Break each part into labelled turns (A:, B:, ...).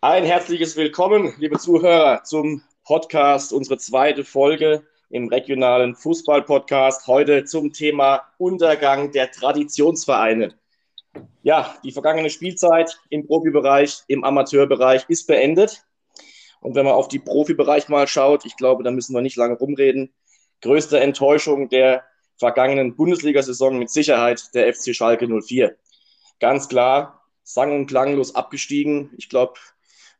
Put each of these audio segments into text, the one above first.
A: Ein herzliches Willkommen, liebe Zuhörer, zum Podcast, unsere zweite Folge im regionalen Fußball-Podcast. Heute zum Thema Untergang der Traditionsvereine. Ja, die vergangene Spielzeit im Profibereich, im Amateurbereich ist beendet. Und wenn man auf die Profibereich mal schaut, ich glaube, da müssen wir nicht lange rumreden. Größte Enttäuschung der vergangenen Bundesliga-Saison mit Sicherheit der FC Schalke 04. Ganz klar, sang- und klanglos abgestiegen. Ich glaube,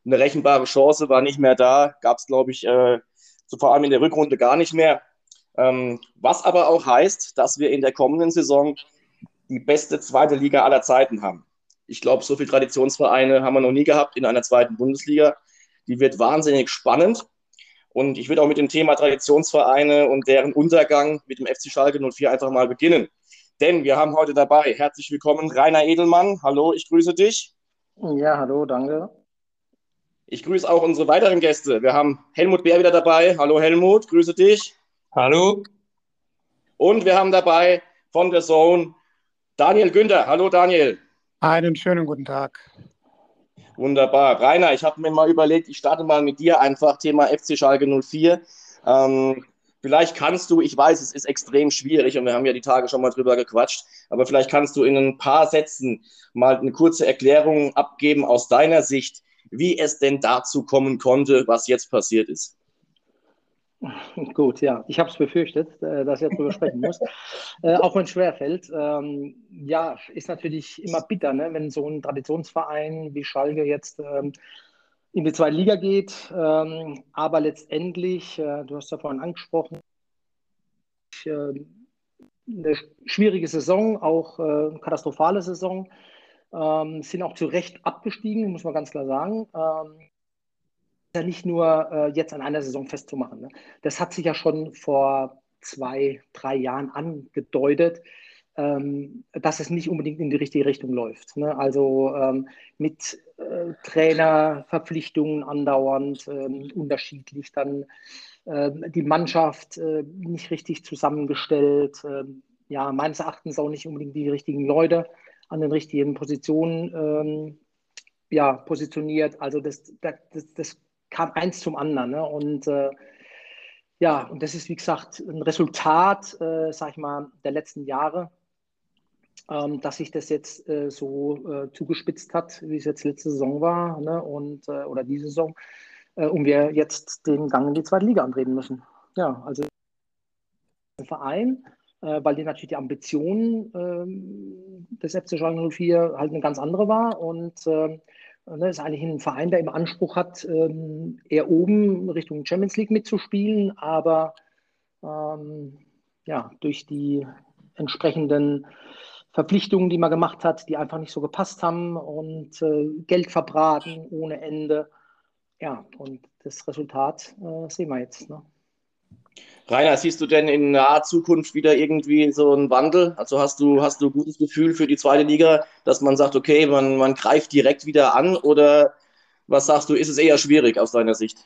A: eine rechenbare Chance war nicht mehr da, gab es, glaube ich, äh, so vor allem in der Rückrunde gar nicht mehr. Ähm, was aber auch heißt, dass wir in der kommenden Saison die beste zweite Liga aller Zeiten haben. Ich glaube, so viele Traditionsvereine haben wir noch nie gehabt in einer zweiten Bundesliga. Die wird wahnsinnig spannend. Und ich würde auch mit dem Thema Traditionsvereine und deren Untergang mit dem FC Schalke 04 einfach mal beginnen. Denn wir haben heute dabei, herzlich willkommen, Rainer Edelmann. Hallo, ich grüße dich.
B: Ja, hallo, danke.
A: Ich grüße auch unsere weiteren Gäste. Wir haben Helmut Bär wieder dabei. Hallo Helmut, grüße dich.
C: Hallo.
A: Und wir haben dabei von der Zone Daniel Günther. Hallo Daniel.
D: Einen schönen guten Tag.
A: Wunderbar. Rainer, ich habe mir mal überlegt, ich starte mal mit dir einfach Thema FC Schalke 04. Ähm, vielleicht kannst du, ich weiß, es ist extrem schwierig und wir haben ja die Tage schon mal drüber gequatscht, aber vielleicht kannst du in ein paar Sätzen mal eine kurze Erklärung abgeben aus deiner Sicht, wie es denn dazu kommen konnte, was jetzt passiert ist.
B: Gut, ja, ich habe es befürchtet, äh, dass ich darüber sprechen muss, äh, auch wenn es schwerfällt. Ähm, ja, ist natürlich immer bitter, ne, wenn so ein Traditionsverein wie Schalke jetzt ähm, in die zweite Liga geht. Ähm, aber letztendlich, äh, du hast ja vorhin angesprochen, äh, eine schwierige Saison, auch äh, katastrophale Saison ähm, sind auch zu Recht abgestiegen, muss man ganz klar sagen. Ähm, ja nicht nur äh, jetzt an einer Saison festzumachen. Ne? Das hat sich ja schon vor zwei, drei Jahren angedeutet, ähm, dass es nicht unbedingt in die richtige Richtung läuft. Ne? Also ähm, mit äh, Trainerverpflichtungen andauernd, äh, unterschiedlich, dann ähm, die Mannschaft äh, nicht richtig zusammengestellt, ähm, ja, meines Erachtens auch nicht unbedingt die richtigen Leute an den richtigen Positionen ähm, ja, positioniert. Also das, das, das kam eins zum anderen. Ne? Und äh, ja, und das ist, wie gesagt, ein Resultat, äh, sag ich mal, der letzten Jahre, ähm, dass sich das jetzt äh, so äh, zugespitzt hat, wie es jetzt letzte Saison war, ne? und, äh, oder diese Saison, äh, und wir jetzt den Gang in die zweite Liga antreten müssen. Ja, also ein Verein, weil die natürlich die Ambition ähm, des FC Schalke 04 halt eine ganz andere war und äh, Ne, ist eigentlich ein Verein, der im Anspruch hat, ähm, eher oben Richtung Champions League mitzuspielen, aber ähm, ja, durch die entsprechenden Verpflichtungen, die man gemacht hat, die einfach nicht so gepasst haben und äh, Geld verbraten ohne Ende. Ja, und das Resultat äh, sehen wir jetzt. Ne?
A: Rainer, siehst du denn in naher Zukunft wieder irgendwie so einen Wandel? Also hast du, hast du ein gutes Gefühl für die zweite Liga, dass man sagt, okay, man, man greift direkt wieder an oder was sagst du, ist es eher schwierig aus deiner Sicht?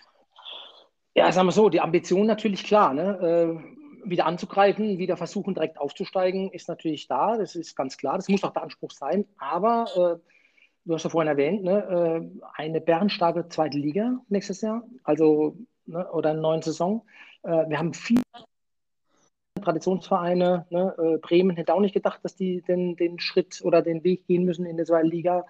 B: Ja, sagen wir so, die Ambition natürlich klar, ne? Äh, wieder anzugreifen, wieder versuchen, direkt aufzusteigen, ist natürlich da, das ist ganz klar, das muss auch der Anspruch sein, aber äh, du hast ja vorhin erwähnt, ne? äh, eine bärenstarke zweite Liga nächstes Jahr, also ne? oder eine neue Saison. Äh, wir haben viele Traditionsvereine. Ne? Äh, Bremen hätte auch nicht gedacht, dass die den, den Schritt oder den Weg gehen müssen in der zweiten Liga.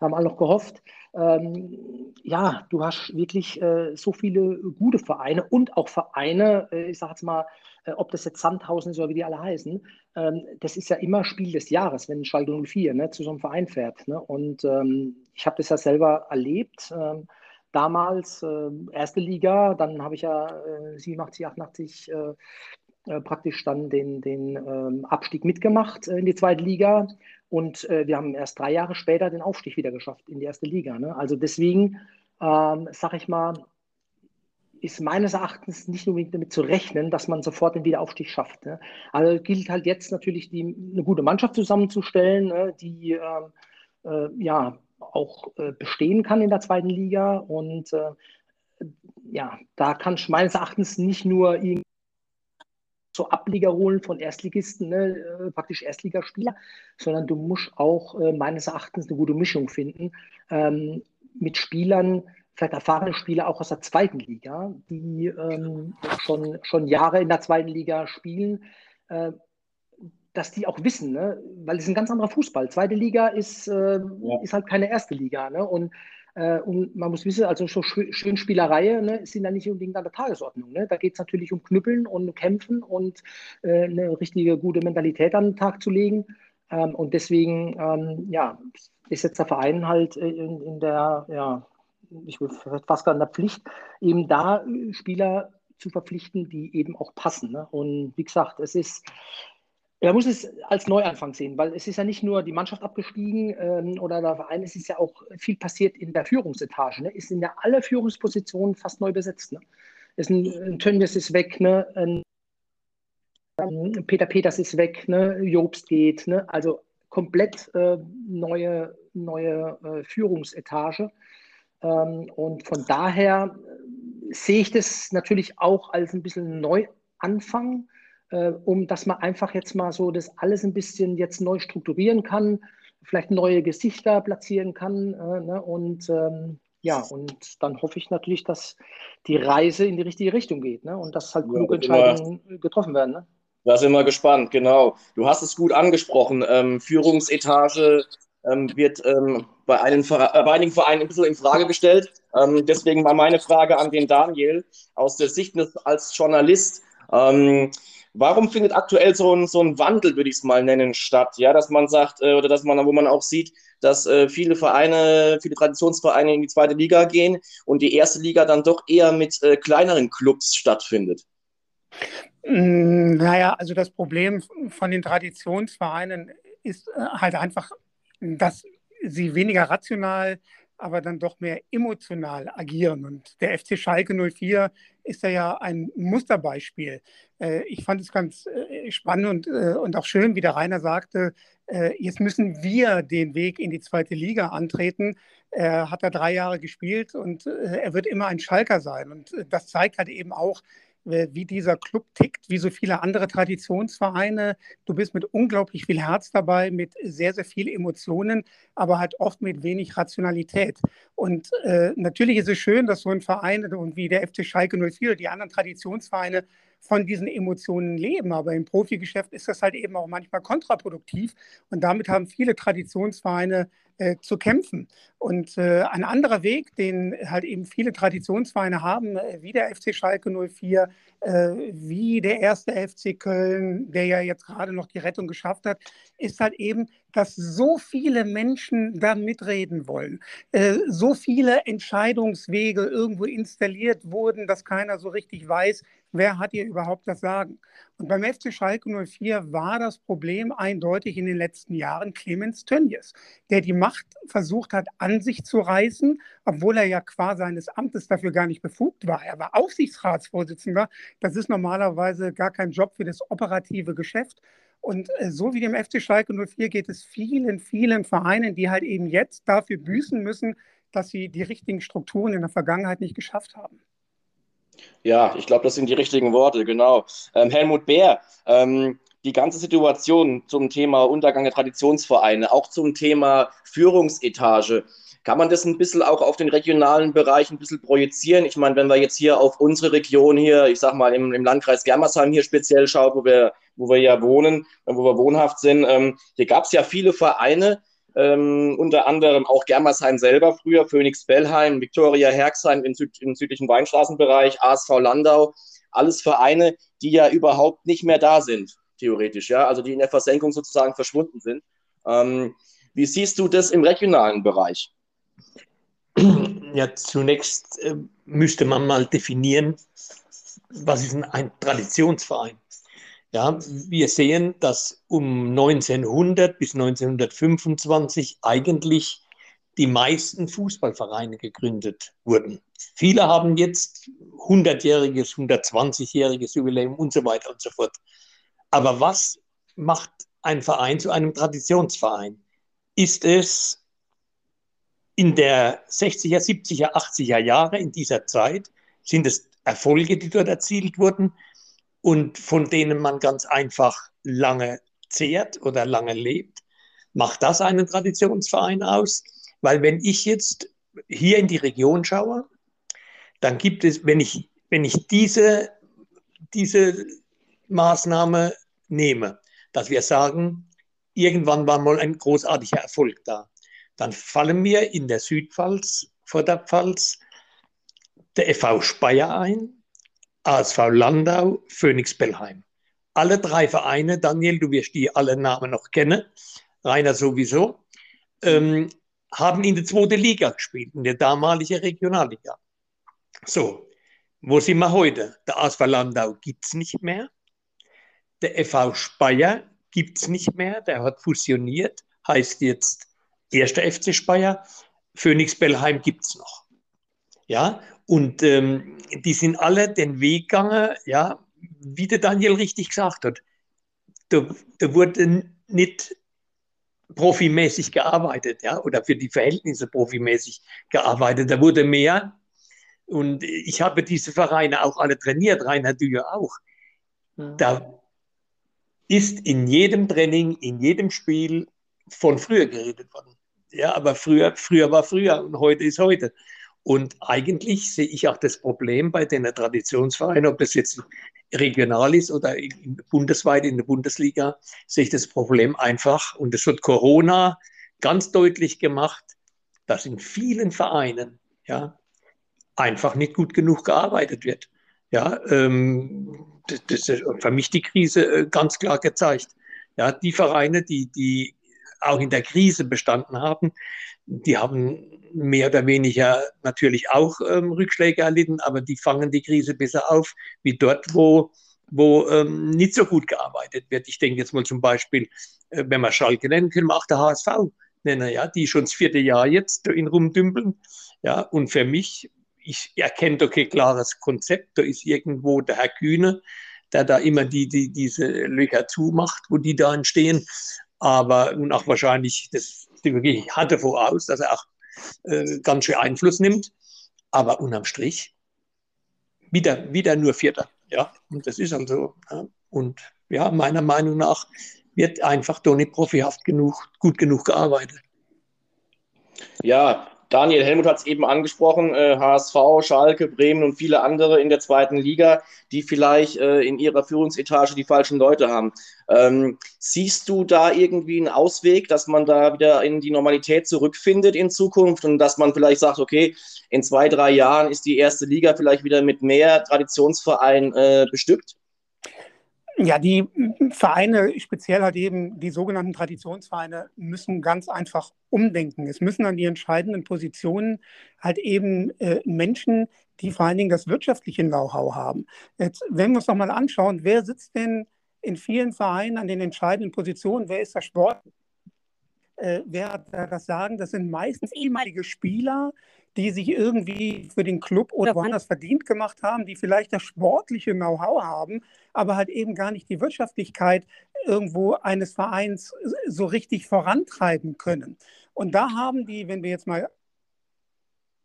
B: Haben alle noch gehofft. Ähm, ja, du hast wirklich äh, so viele gute Vereine und auch Vereine, äh, ich sage jetzt mal, äh, ob das jetzt Sandhausen ist oder wie die alle heißen, ähm, das ist ja immer Spiel des Jahres, wenn Schalke 04 ne, zu so einem Verein fährt. Ne? Und ähm, ich habe das ja selber erlebt. Ähm, damals äh, erste Liga, dann habe ich ja äh, 87, 88 äh, äh, praktisch dann den, den ähm, Abstieg mitgemacht äh, in die zweite Liga und äh, wir haben erst drei Jahre später den Aufstieg wieder geschafft in die erste Liga. Ne? Also deswegen ähm, sage ich mal, ist meines Erachtens nicht unbedingt damit zu rechnen, dass man sofort den Wiederaufstieg schafft. Ne? Also gilt halt jetzt natürlich die, eine gute Mannschaft zusammenzustellen, ne? die ähm, äh, ja auch äh, bestehen kann in der zweiten Liga. Und äh, ja, da kann meines Erachtens nicht nur so Ableger holen von Erstligisten, ne, äh, praktisch Erstligaspieler, sondern du musst auch äh, meines Erachtens eine gute Mischung finden ähm, mit Spielern, vielleicht erfahrene Spieler auch aus der zweiten Liga, die ähm, schon, schon Jahre in der zweiten Liga spielen, äh, dass die auch wissen, ne? weil es ist ein ganz anderer Fußball. Zweite Liga ist, äh, ja. ist halt keine erste Liga. Ne? Und äh, und man muss wissen, also so schön Spielerei ne, sind da nicht unbedingt an der Tagesordnung. Ne? Da geht es natürlich um Knüppeln und Kämpfen und äh, eine richtige gute Mentalität an den Tag zu legen. Ähm, und deswegen, ähm, ja, ist jetzt der Verein halt in, in der, ja, ich würde fast gar in der Pflicht, eben da Spieler zu verpflichten, die eben auch passen. Ne? Und wie gesagt, es ist, man muss es als Neuanfang sehen, weil es ist ja nicht nur die Mannschaft abgestiegen ähm, oder der Verein, es ist ja auch viel passiert in der Führungsetage. Ne? Es sind ja alle Führungspositionen fast neu besetzt. Ne? Es ein, ein Tönnies ist weg, ne? Ein, ein Peter Peters ist weg, ne? Jobst geht. Ne? Also komplett äh, neue, neue äh, Führungsetage. Ähm, und von daher äh, sehe ich das natürlich auch als ein bisschen Neuanfang äh, um dass man einfach jetzt mal so das alles ein bisschen jetzt neu strukturieren kann, vielleicht neue Gesichter platzieren kann. Äh, ne? Und ähm, ja, und dann hoffe ich natürlich, dass die Reise in die richtige Richtung geht ne? und dass halt ja, kluge Entscheidungen immer, getroffen werden. Ne?
A: Da sind wir gespannt, genau. Du hast es gut angesprochen. Ähm, Führungsetage ähm, wird ähm, bei, einen, äh, bei einigen Vereinen ein bisschen in Frage gestellt. Ähm, deswegen mal meine Frage an den Daniel aus der Sicht des, als Journalist. Warum findet aktuell so ein, so ein Wandel, würde ich es mal nennen, statt? Ja, dass man sagt, äh, oder dass man, wo man auch sieht, dass äh, viele Vereine, viele Traditionsvereine in die zweite Liga gehen und die erste Liga dann doch eher mit äh, kleineren Clubs stattfindet.
D: Mm, naja, also das Problem von den Traditionsvereinen ist äh, halt einfach, dass sie weniger rational aber dann doch mehr emotional agieren. Und der FC Schalke 04 ist ja ein Musterbeispiel. Äh, ich fand es ganz äh, spannend und, äh, und auch schön, wie der Rainer sagte, jetzt müssen wir den Weg in die zweite Liga antreten. Er hat da drei Jahre gespielt und er wird immer ein Schalker sein. Und das zeigt halt eben auch, wie dieser Club tickt, wie so viele andere Traditionsvereine. Du bist mit unglaublich viel Herz dabei, mit sehr, sehr viel Emotionen, aber halt oft mit wenig Rationalität. Und äh, natürlich ist es schön, dass so ein Verein und wie der FC Schalke 04 oder die anderen Traditionsvereine von diesen Emotionen leben. Aber im Profigeschäft ist das halt eben auch manchmal kontraproduktiv. Und damit haben viele Traditionsvereine äh, zu kämpfen. Und äh, ein anderer Weg, den halt eben viele Traditionsvereine haben, äh, wie der FC Schalke 04, äh, wie der erste FC Köln, der ja jetzt gerade noch die Rettung geschafft hat, ist halt eben, dass so viele Menschen da mitreden wollen. Äh, so viele Entscheidungswege irgendwo installiert wurden, dass keiner so richtig weiß, wer hat hier überhaupt das Sagen. Und beim FC Schalke 04 war das Problem eindeutig in den letzten Jahren Clemens Tönjes, der die Macht versucht hat, an sich zu reißen, obwohl er ja qua seines Amtes dafür gar nicht befugt war. Er war Aufsichtsratsvorsitzender. Das ist normalerweise gar kein Job für das operative Geschäft. Und äh, so wie dem FC Schalke 04 geht es vielen, vielen Vereinen, die halt eben jetzt dafür büßen müssen, dass sie die richtigen Strukturen in der Vergangenheit nicht geschafft haben.
A: Ja, ich glaube, das sind die richtigen Worte, genau. Ähm, Helmut Bär, ähm, die ganze Situation zum Thema Untergang der Traditionsvereine, auch zum Thema Führungsetage, kann man das ein bisschen auch auf den regionalen Bereich ein bisschen projizieren? Ich meine, wenn wir jetzt hier auf unsere Region hier, ich sag mal im, im Landkreis Germersheim hier speziell schaut, wo wir, wo wir ja wohnen, wo wir wohnhaft sind, ähm, hier gab es ja viele Vereine, ähm, unter anderem auch Germersheim selber früher, Phoenix Bellheim, Viktoria Herxheim im, Süd im südlichen Weinstraßenbereich, ASV Landau, alles Vereine, die ja überhaupt nicht mehr da sind, theoretisch, ja, also die in der Versenkung sozusagen verschwunden sind. Ähm, wie siehst du das im regionalen Bereich?
C: Ja, zunächst äh, müsste man mal definieren, was ist ein Traditionsverein? Ja, wir sehen, dass um 1900 bis 1925 eigentlich die meisten Fußballvereine gegründet wurden. Viele haben jetzt 100-jähriges, 120-jähriges Jubiläum und so weiter und so fort. Aber was macht ein Verein zu einem Traditionsverein? Ist es in der 60er, 70er, 80er Jahre, in dieser Zeit, sind es Erfolge, die dort erzielt wurden? und von denen man ganz einfach lange zehrt oder lange lebt. Macht das einen Traditionsverein aus? Weil wenn ich jetzt hier in die Region schaue, dann gibt es, wenn ich, wenn ich diese, diese Maßnahme nehme, dass wir sagen, irgendwann war mal ein großartiger Erfolg da, dann fallen mir in der Südpfalz, vor der FV Speyer ein, ASV Landau, Phoenix Bellheim. Alle drei Vereine, Daniel, du wirst die alle Namen noch kennen, Rainer sowieso, ähm, haben in der zweiten Liga gespielt, in der damaligen Regionalliga. So, wo sind wir heute? Der ASV Landau gibt es nicht mehr. Der FV Speyer gibt es nicht mehr. Der hat fusioniert, heißt jetzt erster FC Speyer. Phoenix Bellheim gibt es noch. Ja, und ähm, die sind alle den Weg gegangen, ja, wie der Daniel richtig gesagt hat. Da, da wurde nicht profimäßig gearbeitet, ja, oder für die Verhältnisse profimäßig gearbeitet. Da wurde mehr. Und ich habe diese Vereine auch alle trainiert, Rainer, ja auch. Mhm. Da ist in jedem Training, in jedem Spiel von früher geredet worden. Ja, aber früher, früher war früher und heute ist heute. Und eigentlich sehe ich auch das Problem bei den Traditionsvereinen, ob das jetzt regional ist oder bundesweit in der Bundesliga, sehe ich das Problem einfach, und das wird Corona ganz deutlich gemacht, dass in vielen Vereinen ja, einfach nicht gut genug gearbeitet wird. Ja, ähm, das, das ist für mich die Krise äh, ganz klar gezeigt. Ja, die Vereine, die, die auch in der Krise bestanden haben, die haben mehr oder weniger natürlich auch ähm, Rückschläge erlitten, aber die fangen die Krise besser auf, wie dort, wo, wo ähm, nicht so gut gearbeitet wird. Ich denke jetzt mal zum Beispiel, äh, wenn wir Schalke nennen, können wir auch der HSV nennen, ja, die schon das vierte Jahr jetzt in rumdümpeln. Ja, und für mich, ich erkenne doch kein klares Konzept. Da ist irgendwo der Herr Kühne, der da immer die, die, diese Löcher zumacht, wo die da entstehen. Aber und auch wahrscheinlich, das wirklich hatte voraus, dass er auch äh, ganz schön Einfluss nimmt. Aber unterm Strich wieder, wieder nur Vierter. Ja, und das ist dann so. Ja. Und ja, meiner Meinung nach wird einfach nicht profihaft genug, gut genug gearbeitet.
A: Ja, Daniel Helmut hat es eben angesprochen, äh, HSV, Schalke, Bremen und viele andere in der zweiten Liga, die vielleicht äh, in ihrer Führungsetage die falschen Leute haben. Ähm, siehst du da irgendwie einen Ausweg, dass man da wieder in die Normalität zurückfindet in Zukunft und dass man vielleicht sagt, okay, in zwei, drei Jahren ist die erste Liga vielleicht wieder mit mehr Traditionsvereinen äh, bestückt?
D: Ja, die Vereine, speziell halt eben die sogenannten Traditionsvereine, müssen ganz einfach umdenken. Es müssen an die entscheidenden Positionen halt eben äh, Menschen, die vor allen Dingen das wirtschaftliche Know-how haben. Jetzt, wenn wir uns noch mal anschauen, wer sitzt denn in vielen Vereinen an den entscheidenden Positionen? Wer ist der Sport? Äh, wer hat da das Sagen? Das sind meistens ehemalige Spieler, die sich irgendwie für den Club oder woanders verdient gemacht haben, die vielleicht das sportliche Know-how haben, aber halt eben gar nicht die Wirtschaftlichkeit irgendwo eines Vereins so richtig vorantreiben können. Und da haben die, wenn wir jetzt mal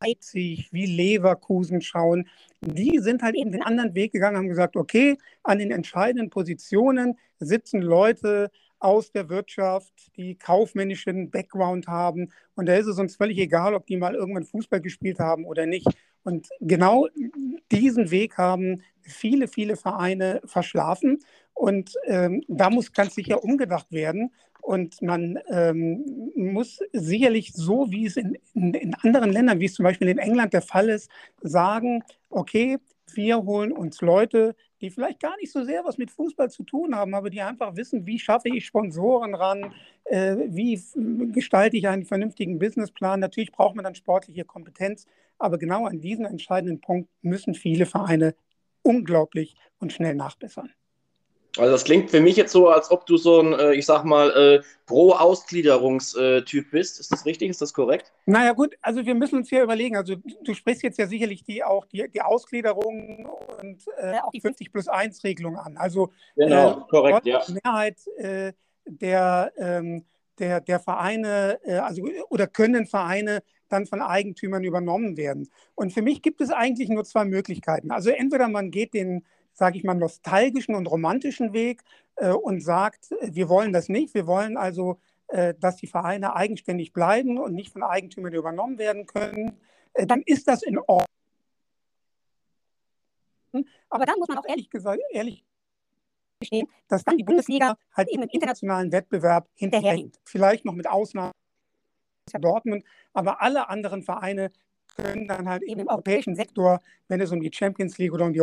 D: Leipzig, wie Leverkusen schauen, die sind halt eben den anderen Weg gegangen, haben gesagt, okay, an den entscheidenden Positionen sitzen Leute, aus der Wirtschaft, die kaufmännischen Background haben. Und da ist es uns völlig egal, ob die mal irgendwann Fußball gespielt haben oder nicht. Und genau diesen Weg haben viele, viele Vereine verschlafen. Und ähm, da muss ganz sicher umgedacht werden. Und man ähm, muss sicherlich so, wie es in, in, in, anderen Ländern, wie es zum Beispiel in England der Fall ist, sagen, okay, wir holen uns Leute, die vielleicht gar nicht so sehr was mit Fußball zu tun haben, aber die einfach wissen, wie schaffe ich Sponsoren ran, äh, wie gestalte ich einen vernünftigen Businessplan. Natürlich braucht man dann sportliche Kompetenz, aber genau an diesem entscheidenden Punkt müssen viele Vereine unglaublich und schnell nachbessern.
A: Also das klingt für mich jetzt so, als ob du so ein, äh, ich sag mal, äh, Pro-Ausgliederungstyp bist. Ist das richtig? Ist das korrekt?
D: Naja gut, also wir müssen uns hier überlegen, also du sprichst jetzt ja sicherlich die auch die, die Ausgliederung und äh, auch die 50 plus 1 Regelung an. Also
A: genau, äh, korrekt, ja.
D: Die Mehrheit äh, der, ähm, der, der Vereine, äh, also oder können Vereine dann von Eigentümern übernommen werden. Und für mich gibt es eigentlich nur zwei Möglichkeiten. Also entweder man geht den sage ich mal, nostalgischen und romantischen Weg äh, und sagt, wir wollen das nicht. Wir wollen also, äh, dass die Vereine eigenständig bleiben und nicht von Eigentümern übernommen werden können, äh, dann ist das in Ordnung. Aber dann muss man auch ehrlich gesagt, ehrlich gestehen, dass dann die Bundesliga halt eben im internationalen Wettbewerb hinterherhinkt. Vielleicht noch mit Ausnahme Dortmund, aber alle anderen Vereine können dann halt eben im europäischen Sektor, wenn es um die Champions League oder um die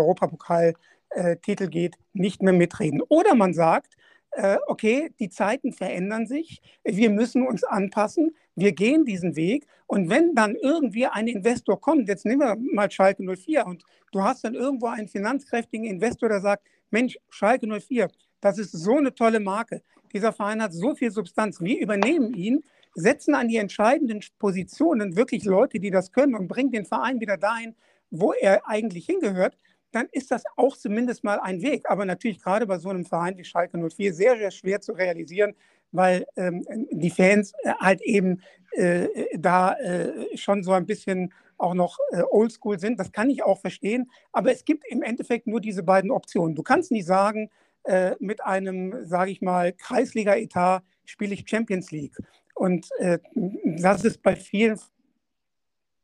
D: Europapokaltitel geht, nicht mehr mitreden. Oder man sagt, äh, okay, die Zeiten verändern sich, wir müssen uns anpassen, wir gehen diesen Weg. Und wenn dann irgendwie ein Investor kommt, jetzt nehmen wir mal Schalke 04 und du hast dann irgendwo einen finanzkräftigen Investor, der sagt, Mensch, Schalke 04, das ist so eine tolle Marke, dieser Verein hat so viel Substanz, wir übernehmen ihn, setzen an die entscheidenden Positionen wirklich Leute, die das können und bringen den Verein wieder dahin, wo er eigentlich hingehört, dann ist das auch zumindest mal ein Weg. Aber natürlich gerade bei so einem Verein wie Schalke 04 sehr, sehr schwer zu realisieren, weil ähm, die Fans äh, halt eben äh, da äh, schon so ein bisschen auch noch äh, oldschool sind. Das kann ich auch verstehen. Aber es gibt im Endeffekt nur diese beiden Optionen. Du kannst nicht sagen, äh, mit einem, sage ich mal, Kreisliga-Etat spiele ich Champions League. Und äh, das ist bei vielen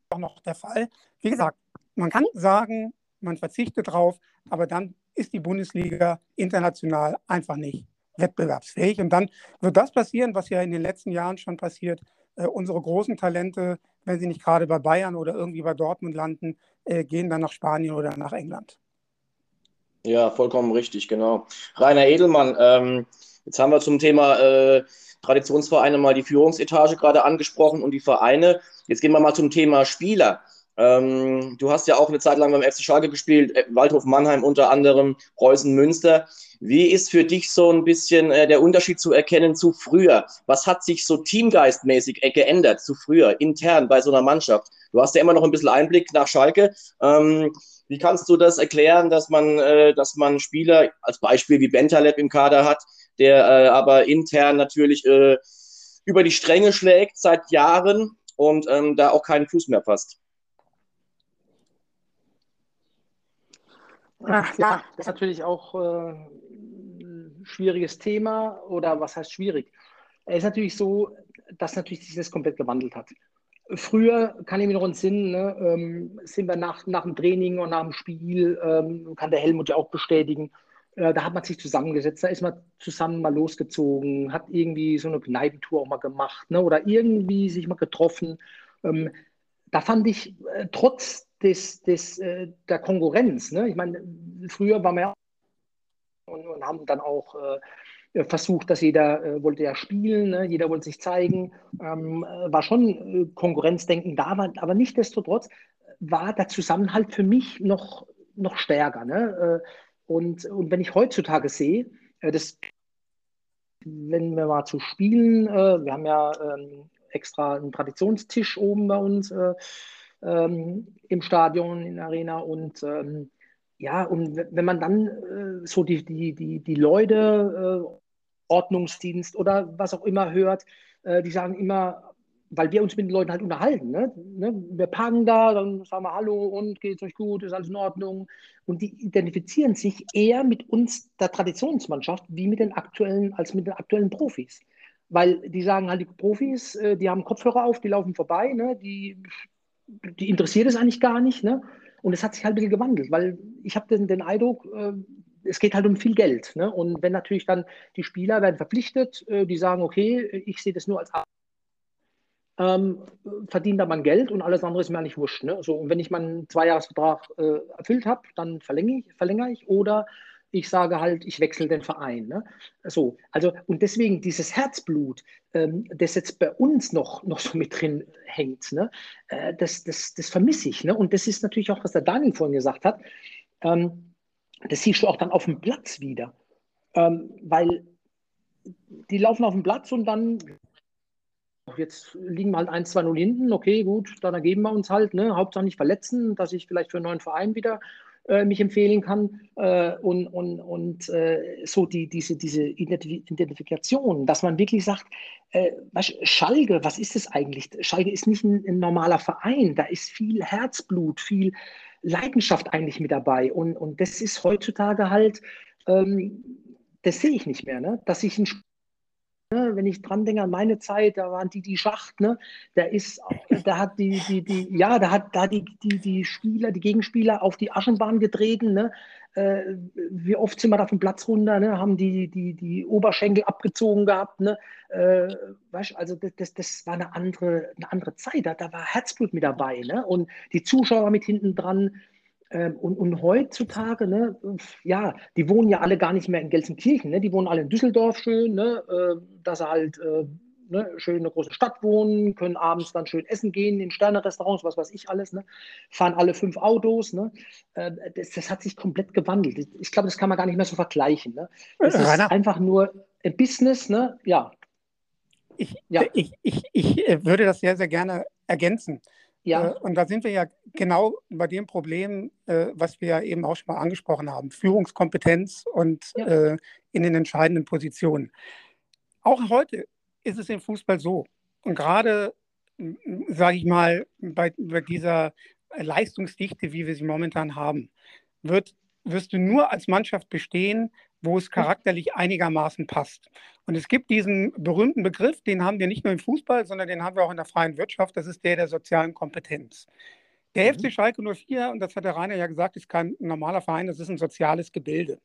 D: auch noch der Fall. Wie gesagt, man kann sagen, man verzichtet drauf, aber dann ist die Bundesliga international einfach nicht wettbewerbsfähig. Und dann wird das passieren, was ja in den letzten Jahren schon passiert. Äh, unsere großen Talente, wenn sie nicht gerade bei Bayern oder irgendwie bei Dortmund landen, äh, gehen dann nach Spanien oder nach England.
A: Ja, vollkommen richtig, genau. Rainer Edelmann, ähm, jetzt haben wir zum Thema äh, Traditionsvereine mal die Führungsetage gerade angesprochen und die Vereine. Jetzt gehen wir mal zum Thema Spieler. Ähm, du hast ja auch eine Zeit lang beim FC Schalke gespielt, äh, Waldhof Mannheim unter anderem, Preußen Münster. Wie ist für dich so ein bisschen äh, der Unterschied zu erkennen zu früher? Was hat sich so teamgeistmäßig äh, geändert zu früher, intern bei so einer Mannschaft? Du hast ja immer noch ein bisschen Einblick nach Schalke. Ähm, wie kannst du das erklären, dass man, äh, dass man Spieler als Beispiel wie Bentaleb im Kader hat, der äh, aber intern natürlich äh, über die Stränge schlägt seit Jahren und ähm, da auch keinen Fuß mehr fasst.
B: Ach, ja, das ist natürlich auch äh, ein schwieriges Thema oder was heißt schwierig? Es ist natürlich so, dass natürlich sich das komplett gewandelt hat. Früher kann ich mir noch entsinnen, ne, ähm, sind wir nach, nach dem Training und nach dem Spiel, ähm, kann der Helmut ja auch bestätigen, äh, da hat man sich zusammengesetzt, da ist man zusammen mal losgezogen, hat irgendwie so eine Kneipentour auch mal gemacht ne, oder irgendwie sich mal getroffen. Ähm, da fand ich äh, trotz des, des, äh, der Konkurrenz, ne, ich meine, früher waren wir ja und, und haben dann auch äh, versucht, dass jeder äh, wollte ja spielen, ne, jeder wollte sich zeigen, ähm, äh, war schon Konkurrenzdenken da, war, aber nichtdestotrotz war der Zusammenhalt für mich noch, noch stärker. Ne? Und, und wenn ich heutzutage sehe, äh, das, wenn wir mal zu spielen, äh, wir haben ja ähm, extra einen Traditionstisch oben bei uns äh, ähm, im Stadion, in der Arena und ähm, ja, und wenn man dann äh, so die, die, die, die Leute, äh, Ordnungsdienst oder was auch immer hört, äh, die sagen immer, weil wir uns mit den Leuten halt unterhalten. Ne? ne? Wir parken da, dann sagen wir Hallo und geht es euch gut, ist alles in Ordnung. Und die identifizieren sich eher mit uns, der Traditionsmannschaft, wie mit den aktuellen, als mit den aktuellen Profis. Weil die sagen halt, die Profis, äh, die haben Kopfhörer auf, die laufen vorbei, ne? die, die interessiert es eigentlich gar nicht. Ne? Und es hat sich halt ein bisschen gewandelt, weil ich habe den, den Eindruck, äh, es geht halt um viel Geld. Ne? Und wenn natürlich dann die Spieler werden verpflichtet, äh, die sagen, okay, ich sehe das nur als ähm, verdient da mein Geld und alles andere ist mir eigentlich wurscht. Ne? So, und wenn ich meinen Zweijahresvertrag äh, erfüllt habe, dann verlängere ich, verlängere ich oder ich sage halt, ich wechsle den Verein. Ne? So, also und deswegen dieses Herzblut, ähm, das jetzt bei uns noch, noch so mit drin hängt, ne? Äh, das, das, das vermisse ich. Ne? Und das ist natürlich auch, was der Daniel vorhin gesagt hat, ähm, das siehst du auch dann auf dem Platz wieder. Ähm, weil die laufen auf dem Platz und dann Jetzt liegen wir halt 1, 2, 0 hinten. Okay, gut, dann ergeben wir uns halt. Ne? Hauptsache nicht verletzen, dass ich vielleicht für einen neuen Verein wieder äh, mich empfehlen kann. Äh, und und, und äh, so die, diese, diese Identifikation, dass man wirklich sagt, äh, was, Schalke, was ist das eigentlich? Schalke ist nicht ein, ein, normaler Verein. Da ist viel Herzblut, viel, Leidenschaft eigentlich mit dabei. Und, und das ist heutzutage halt, ähm, das sehe ich nicht mehr, ne? dass ich ein Ne, wenn ich dran denke an meine Zeit, da waren die die Schacht, ne? Da ist, da hat die, die, die, ja, da hat da die, die, die Spieler, die Gegenspieler auf die Aschenbahn getreten, ne? Äh, wie oft sind wir da vom Platz runter, ne? Haben die, die, die Oberschenkel abgezogen gehabt, ne? Äh, weißt, also das, das, das war eine andere, eine andere Zeit, da, da war Herzblut mit dabei, ne? Und die Zuschauer mit hinten dran. Ähm, und, und, heutzutage, ne, ja, die wohnen ja alle gar nicht mehr in Gelsenkirchen, ne, die wohnen alle in Düsseldorf schön, ne, äh, dass sie halt äh, ne, schön in einer großen Stadt wohnen, können abends dann schön essen gehen in Sterne-Restaurants, was weiß ich alles, ne, fahren alle fünf Autos, ne, äh, das, das, hat sich komplett gewandelt. Ich glaube, das kann man gar nicht mehr so vergleichen. Ne. Es ist einfach nur ein Business, ne, ja.
D: Ich, ja. ich, ich, ich äh, würde das sehr, sehr gerne ergänzen. Ja. Äh, und da sind wir ja genau bei dem Problem, äh, was wir ja eben auch schon mal angesprochen haben, Führungskompetenz und ja. Äh, in den entscheidenden Positionen. Auch heute ist es im Fußball so. Und gerade, sage ich mal, bei, bei, dieser Leistungsdichte, wie wir sie momentan haben, wird, wirst du nur als Mannschaft bestehen, wo es charakterlich einigermaßen passt. Und es gibt diesen berühmten Begriff, den haben wir nicht nur im Fußball, sondern den haben wir auch in der freien Wirtschaft, das ist der der sozialen Kompetenz. Der mhm. FC Schalke 04, und das hat der Rainer ja gesagt, ist kein normaler Verein, das ist ein soziales Gebilde.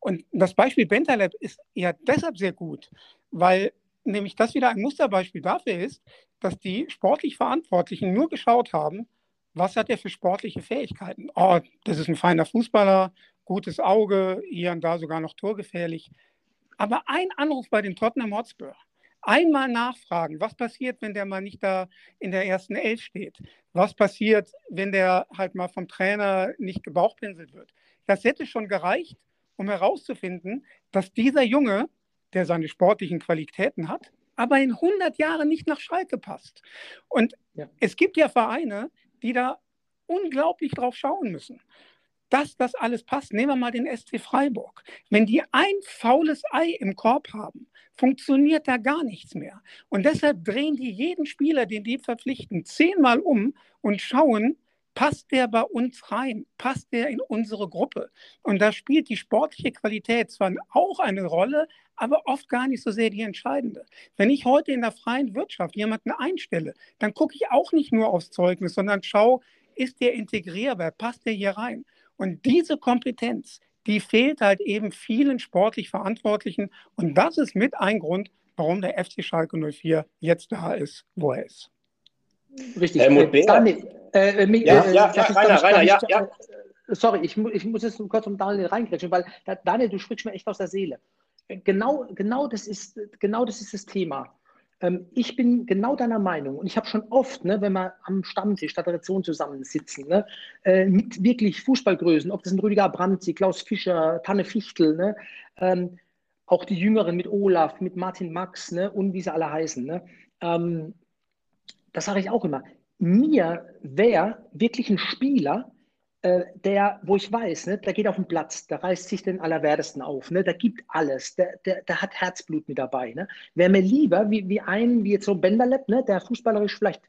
D: Und das Beispiel Bentaleb ist ja deshalb sehr gut, weil nämlich das wieder ein Musterbeispiel dafür ist, dass die sportlich Verantwortlichen nur geschaut haben, was hat er für sportliche Fähigkeiten? Oh, das ist ein feiner Fußballer, gutes Auge, hier und da sogar noch torgefährlich. Aber ein Anruf bei dem Tottenham Hotspur, einmal nachfragen, was passiert, wenn der mal nicht da in der ersten Elf steht? Was passiert, wenn der halt mal vom Trainer nicht gebauchpinselt wird? Das hätte schon gereicht, um herauszufinden, dass dieser Junge, der seine sportlichen Qualitäten hat, aber in 100 Jahren nicht nach Schalke passt. Und ja. es gibt ja Vereine, die da unglaublich drauf schauen müssen dass das alles passt. Nehmen wir mal den SC Freiburg. Wenn die ein faules Ei im Korb haben, funktioniert da gar nichts mehr. Und deshalb drehen die jeden Spieler, den die verpflichten, zehnmal um und schauen, passt der bei uns rein? Passt der in unsere Gruppe? Und da spielt die sportliche Qualität zwar auch eine Rolle, aber oft gar nicht so sehr die entscheidende. Wenn ich heute in der freien Wirtschaft jemanden einstelle, dann gucke ich auch nicht nur aufs Zeugnis, sondern schaue, ist der integrierbar? Passt der hier rein? Und diese Kompetenz, die fehlt halt eben vielen sportlich Verantwortlichen. Und das ist mit ein Grund, warum der FC Schalke 04 jetzt da ist, wo er ist.
B: Richtig. Helmut äh, Daniel, äh, äh, ja, äh, ja, ja, Rainer, Rainer, ja, ja. Äh, sorry, ich, ich muss jetzt kurz um Daniel reingrätschen, weil Daniel, du sprichst mir echt aus der Seele. Genau, genau, das ist, genau das ist das Thema. Ähm, ich bin genau deiner Meinung und ich habe schon oft, ne, wenn wir am Stammtisch der Tradition zusammensitzen, ne, äh, mit wirklich Fußballgrößen, ob das ein Rüdiger Brandzi, Klaus Fischer, Tanne Fichtel, ne, ähm, auch die Jüngeren mit Olaf, mit Martin Max ne, und wie sie alle heißen. Ne, ähm, das sage ich auch immer. Mir wäre wirklich ein Spieler, äh, der, wo ich weiß, ne, der geht auf den Platz, der reißt sich den Allerwertesten auf, ne, der gibt alles, der, der, der hat Herzblut mit dabei. Ne. Wäre mir lieber wie, wie ein, wie jetzt so Benderleb, ne, der fußballerisch vielleicht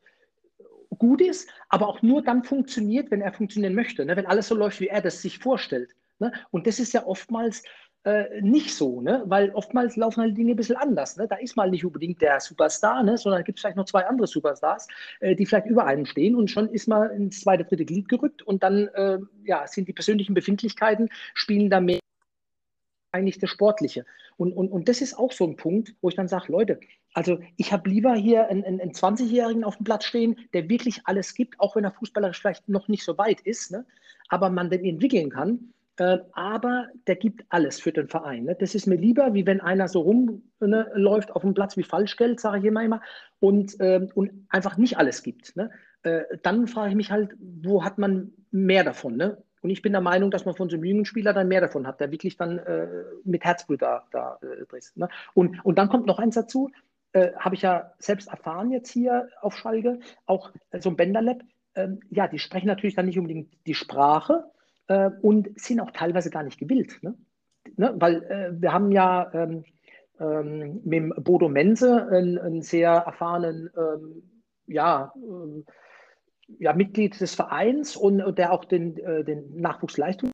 B: gut ist, aber auch nur dann funktioniert, wenn er funktionieren möchte, ne, wenn alles so läuft, wie er das sich vorstellt. Ne. Und das ist ja oftmals äh, nicht so, ne? weil oftmals laufen halt Dinge ein bisschen anders. Ne? Da ist mal nicht unbedingt der Superstar, ne? sondern gibt es vielleicht noch zwei andere Superstars, äh, die vielleicht über einem stehen und schon ist man ins zweite, dritte Glied gerückt und dann äh, ja, sind die persönlichen Befindlichkeiten, spielen da mehr eigentlich das Sportliche. Und, und, und das ist auch so ein Punkt, wo ich dann sage, Leute, also ich habe lieber hier einen, einen, 20-Jährigen auf dem Platz stehen, der wirklich alles gibt, auch wenn er fußballerisch vielleicht noch nicht so weit ist, ne? aber man den entwickeln kann äh, aber der gibt alles für den Verein. Ne? Das ist mir lieber, wie wenn einer so rumläuft ne, auf dem Platz wie Falschgeld, sage ich immer immer, und, äh, und einfach nicht alles gibt. Ne? Äh, dann frage ich mich halt, wo hat man mehr davon? Ne? Und ich bin der Meinung, dass man von so einem jungen Spieler dann mehr davon hat, der wirklich dann äh, mit Herzblut da, da äh, ist. Ne? Und, und dann kommt noch eins dazu, äh, habe ich ja selbst erfahren jetzt hier auf Schalke, auch so ein Bänderlab, ähm, ja, die sprechen natürlich dann nicht unbedingt die Sprache, äh, und sind auch teilweise gar nicht gewillt. Ne? Ne? Weil äh, wir haben ja ähm, ähm, mit Bodo Mense einen, einen sehr erfahrenen, ähm, ja, ähm, ja, Mitglied des Vereins und, und der auch den, äh, den Nachwuchsleistung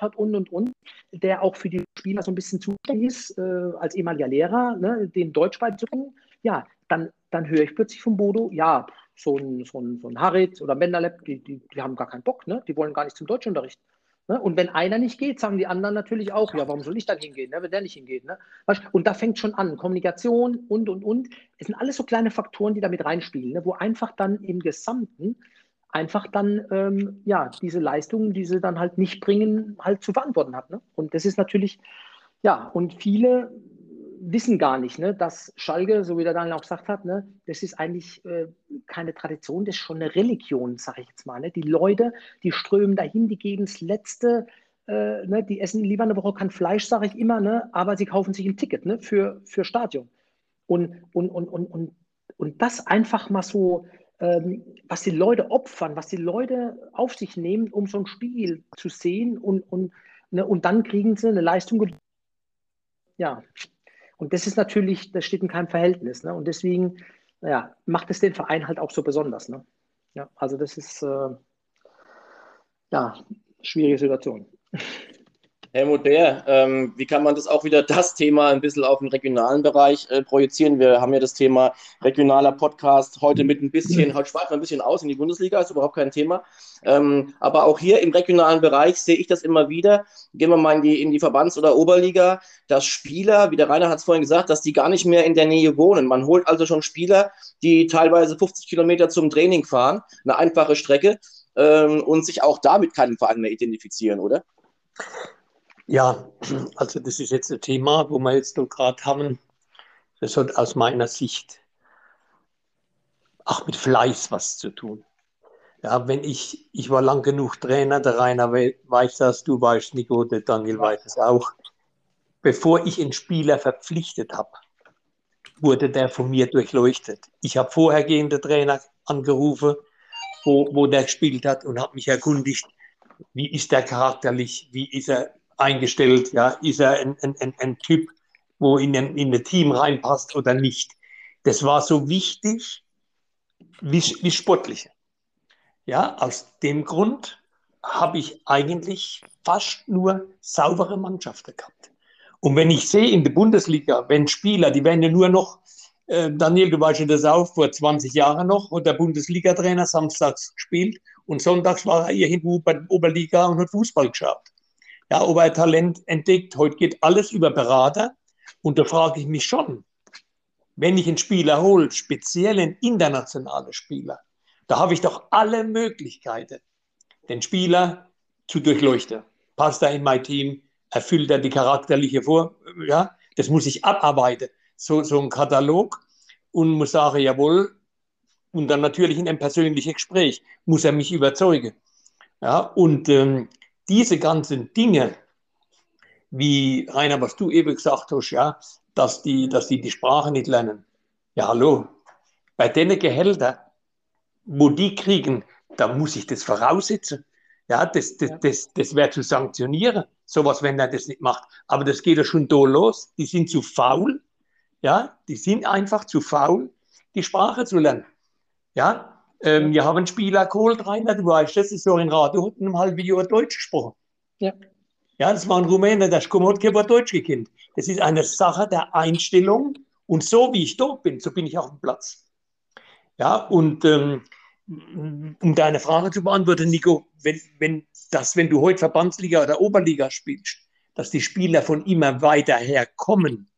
B: hat und und und, der auch für die Spieler so ein bisschen zuständig ist, äh, als ehemaliger Lehrer, ne, den Deutsch beizubringen, ja, dann, dann höre ich plötzlich vom Bodo, ja, so ein, so ein, so ein Harit oder Menderleb, die, die, die haben gar keinen Bock, ne? die wollen gar nicht zum Deutschunterricht. Ne? Und wenn einer nicht geht, sagen die anderen natürlich auch, ja, warum soll ich dann hingehen, ne? wenn der nicht hingeht. Ne? Und da fängt schon an, Kommunikation und, und, und. Es sind alles so kleine Faktoren, die da mit reinspielen, ne? wo einfach dann im Gesamten einfach dann, ähm, ja, diese Leistungen, die sie dann halt nicht bringen, halt zu verantworten hat. Ne? Und das ist natürlich, ja, und viele wissen gar nicht, ne, dass Schalke, so wie der Daniel auch gesagt hat, ne, das ist eigentlich äh, keine Tradition, das ist schon eine Religion, sage ich jetzt mal. Ne? Die Leute, die strömen dahin, die geben das Letzte, äh, ne, die essen lieber eine Woche kein Fleisch, sage ich immer, ne, aber sie kaufen sich ein Ticket ne, für, für Stadion. Und, und, und, und, und, und das einfach mal so, ähm, was die Leute opfern, was die Leute auf sich nehmen, um so ein Spiel zu sehen und, und, ne, und dann kriegen sie eine Leistung. Ja, und das ist natürlich, das steht in keinem Verhältnis. Ne? Und deswegen ja, macht es den Verein halt auch so besonders. Ne? Ja, also das ist äh, ja schwierige Situation.
A: Helmut Bär, ähm, wie kann man das auch wieder das Thema ein bisschen auf den regionalen Bereich äh, projizieren? Wir haben ja das Thema regionaler Podcast heute mit ein bisschen, heute schweifen wir ein bisschen aus in die Bundesliga, ist überhaupt kein Thema. Ähm, aber auch hier im regionalen Bereich sehe ich das immer wieder. Gehen wir mal in die, in die Verbands- oder Oberliga, dass Spieler, wie der Rainer hat es vorhin gesagt, dass die gar nicht mehr in der Nähe wohnen. Man holt also schon Spieler, die teilweise 50 Kilometer zum Training fahren, eine einfache Strecke, ähm, und sich auch damit keinem Verein mehr identifizieren, oder?
C: Ja, also das ist jetzt ein Thema, wo wir jetzt gerade haben. Das hat aus meiner Sicht auch mit Fleiß was zu tun. Ja, wenn ich, ich war lang genug Trainer, der Rainer weiß das, du weißt, Nico, der Daniel weiß es auch. Bevor ich einen Spieler verpflichtet habe, wurde der von mir durchleuchtet. Ich habe vorhergehende Trainer angerufen, wo, wo der gespielt hat und habe mich erkundigt, wie ist der charakterlich, wie ist er eingestellt? Ja, ist er ein, ein, ein, Typ, wo in ein, in ein Team reinpasst oder nicht? Das war so wichtig wie, wie sportliche. Ja, aus dem Grund habe ich eigentlich fast nur saubere Mannschaften gehabt. Und wenn ich sehe in der Bundesliga, wenn Spieler, die werden ja nur noch, äh, Daniel, du weißt ja das auch, vor 20 Jahren noch, und der Bundesliga-Trainer samstags gespielt und sonntags war er irgendwo bei der Oberliga und hat Fußball geschaut ja, ob er Talent entdeckt. Heute geht alles über Berater. Und da frage ich mich schon, wenn ich einen Spieler hole, speziell einen internationalen Spieler, da habe ich doch alle Möglichkeiten, den Spieler zu durchleuchten. Passt er in mein Team? Erfüllt er die charakterliche Vor? Ja, das muss ich abarbeiten. So, so ein Katalog und muss sagen, jawohl. Und dann natürlich in einem persönlichen Gespräch muss er mich überzeugen. Ja, und ähm, diese ganzen Dinge, wie Rainer, was du eben gesagt hast, ja, dass die, dass die die Sprache nicht lernen. Ja, hallo. Bei den Gehältern, wo die kriegen, da muss ich das voraussetzen. Ja, das, das, das, das wäre zu sanktionieren, sowas, wenn er das nicht macht. Aber das geht ja schon da los. Die sind zu faul. Ja, die sind einfach zu faul, die Sprache zu lernen. Ja, ähm, wir haben einen Spieler geholt, Rainer, du weißt, das ist so ein Radio, hat einem halben Jahr Deutsch gesprochen. Ja. Ja, das war ein Rumäner, der hat kein Deutsch gekannt. Das ist eine Sache der Einstellung. Und so wie ich dort bin, so bin ich auch am Platz. Ja, und ähm, um deine Frage zu beantworten, Nico, wenn, wenn, das, wenn du heute Verbandsliga oder Oberliga spielst, dass die Spieler von immer weiter her kommen,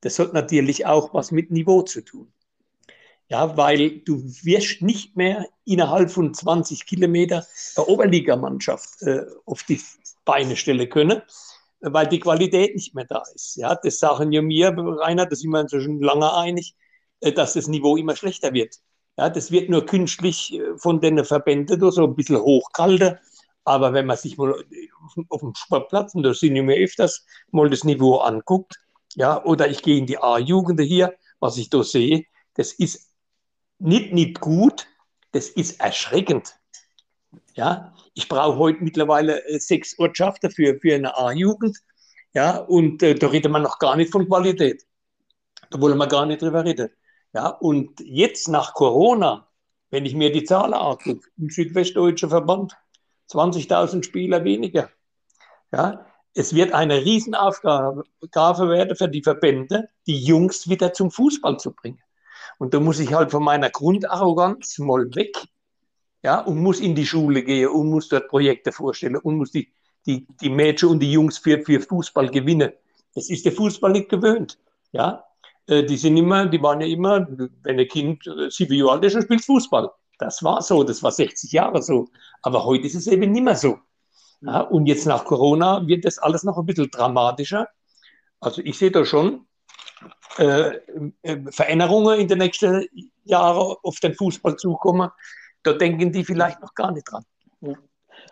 C: das hat natürlich auch was mit Niveau zu tun. Ja, weil du wirst nicht mehr innerhalb von 20 Kilometer der Oberligamannschaft äh, auf die Beine stellen können, weil die Qualität nicht mehr da ist. Ja, das sagen ja mir, Rainer, da sind wir uns schon lange einig, äh, dass das Niveau immer schlechter wird. Ja, das wird nur künstlich äh, von den Verbänden so ein bisschen hochgehalten. Aber wenn man sich mal auf dem Sportplatz, und da sind wir öfters, mal das Niveau anguckt, ja, oder ich gehe in die A-Jugend hier, was ich da sehe, das ist nicht, nicht gut, das ist erschreckend. Ja, ich brauche heute mittlerweile äh, sechs Ortschaften für, für eine A-Jugend. Ja, und äh, da redet man noch gar nicht von Qualität. Da wollen wir gar nicht drüber reden. Ja, und jetzt nach Corona, Wenn ich mir die Zahlen angucke, im Südwestdeutschen Verband, 20.000 Spieler weniger. Ja, es wird eine Riesenaufgabe werden für die Verbände, die Jungs wieder zum Fußball zu bringen. Und da muss ich halt von meiner Grundarroganz mal weg ja, und muss in die Schule gehen und muss dort Projekte vorstellen und muss die, die, die Mädchen und die Jungs für, für Fußball gewinnen. Das ist der Fußball nicht gewöhnt. Ja, äh, die sind immer, die waren ja immer, wenn ein Kind äh, sieben Jahre alt ist, dann spielt Fußball. Das war so, das war 60 Jahre so. Aber heute ist es eben nicht mehr so. Ja, und jetzt nach Corona wird das alles noch ein bisschen dramatischer. Also ich sehe da schon äh, äh Veränderungen in den nächsten Jahren auf den Fußball zukommen. Da denken die vielleicht noch gar nicht dran.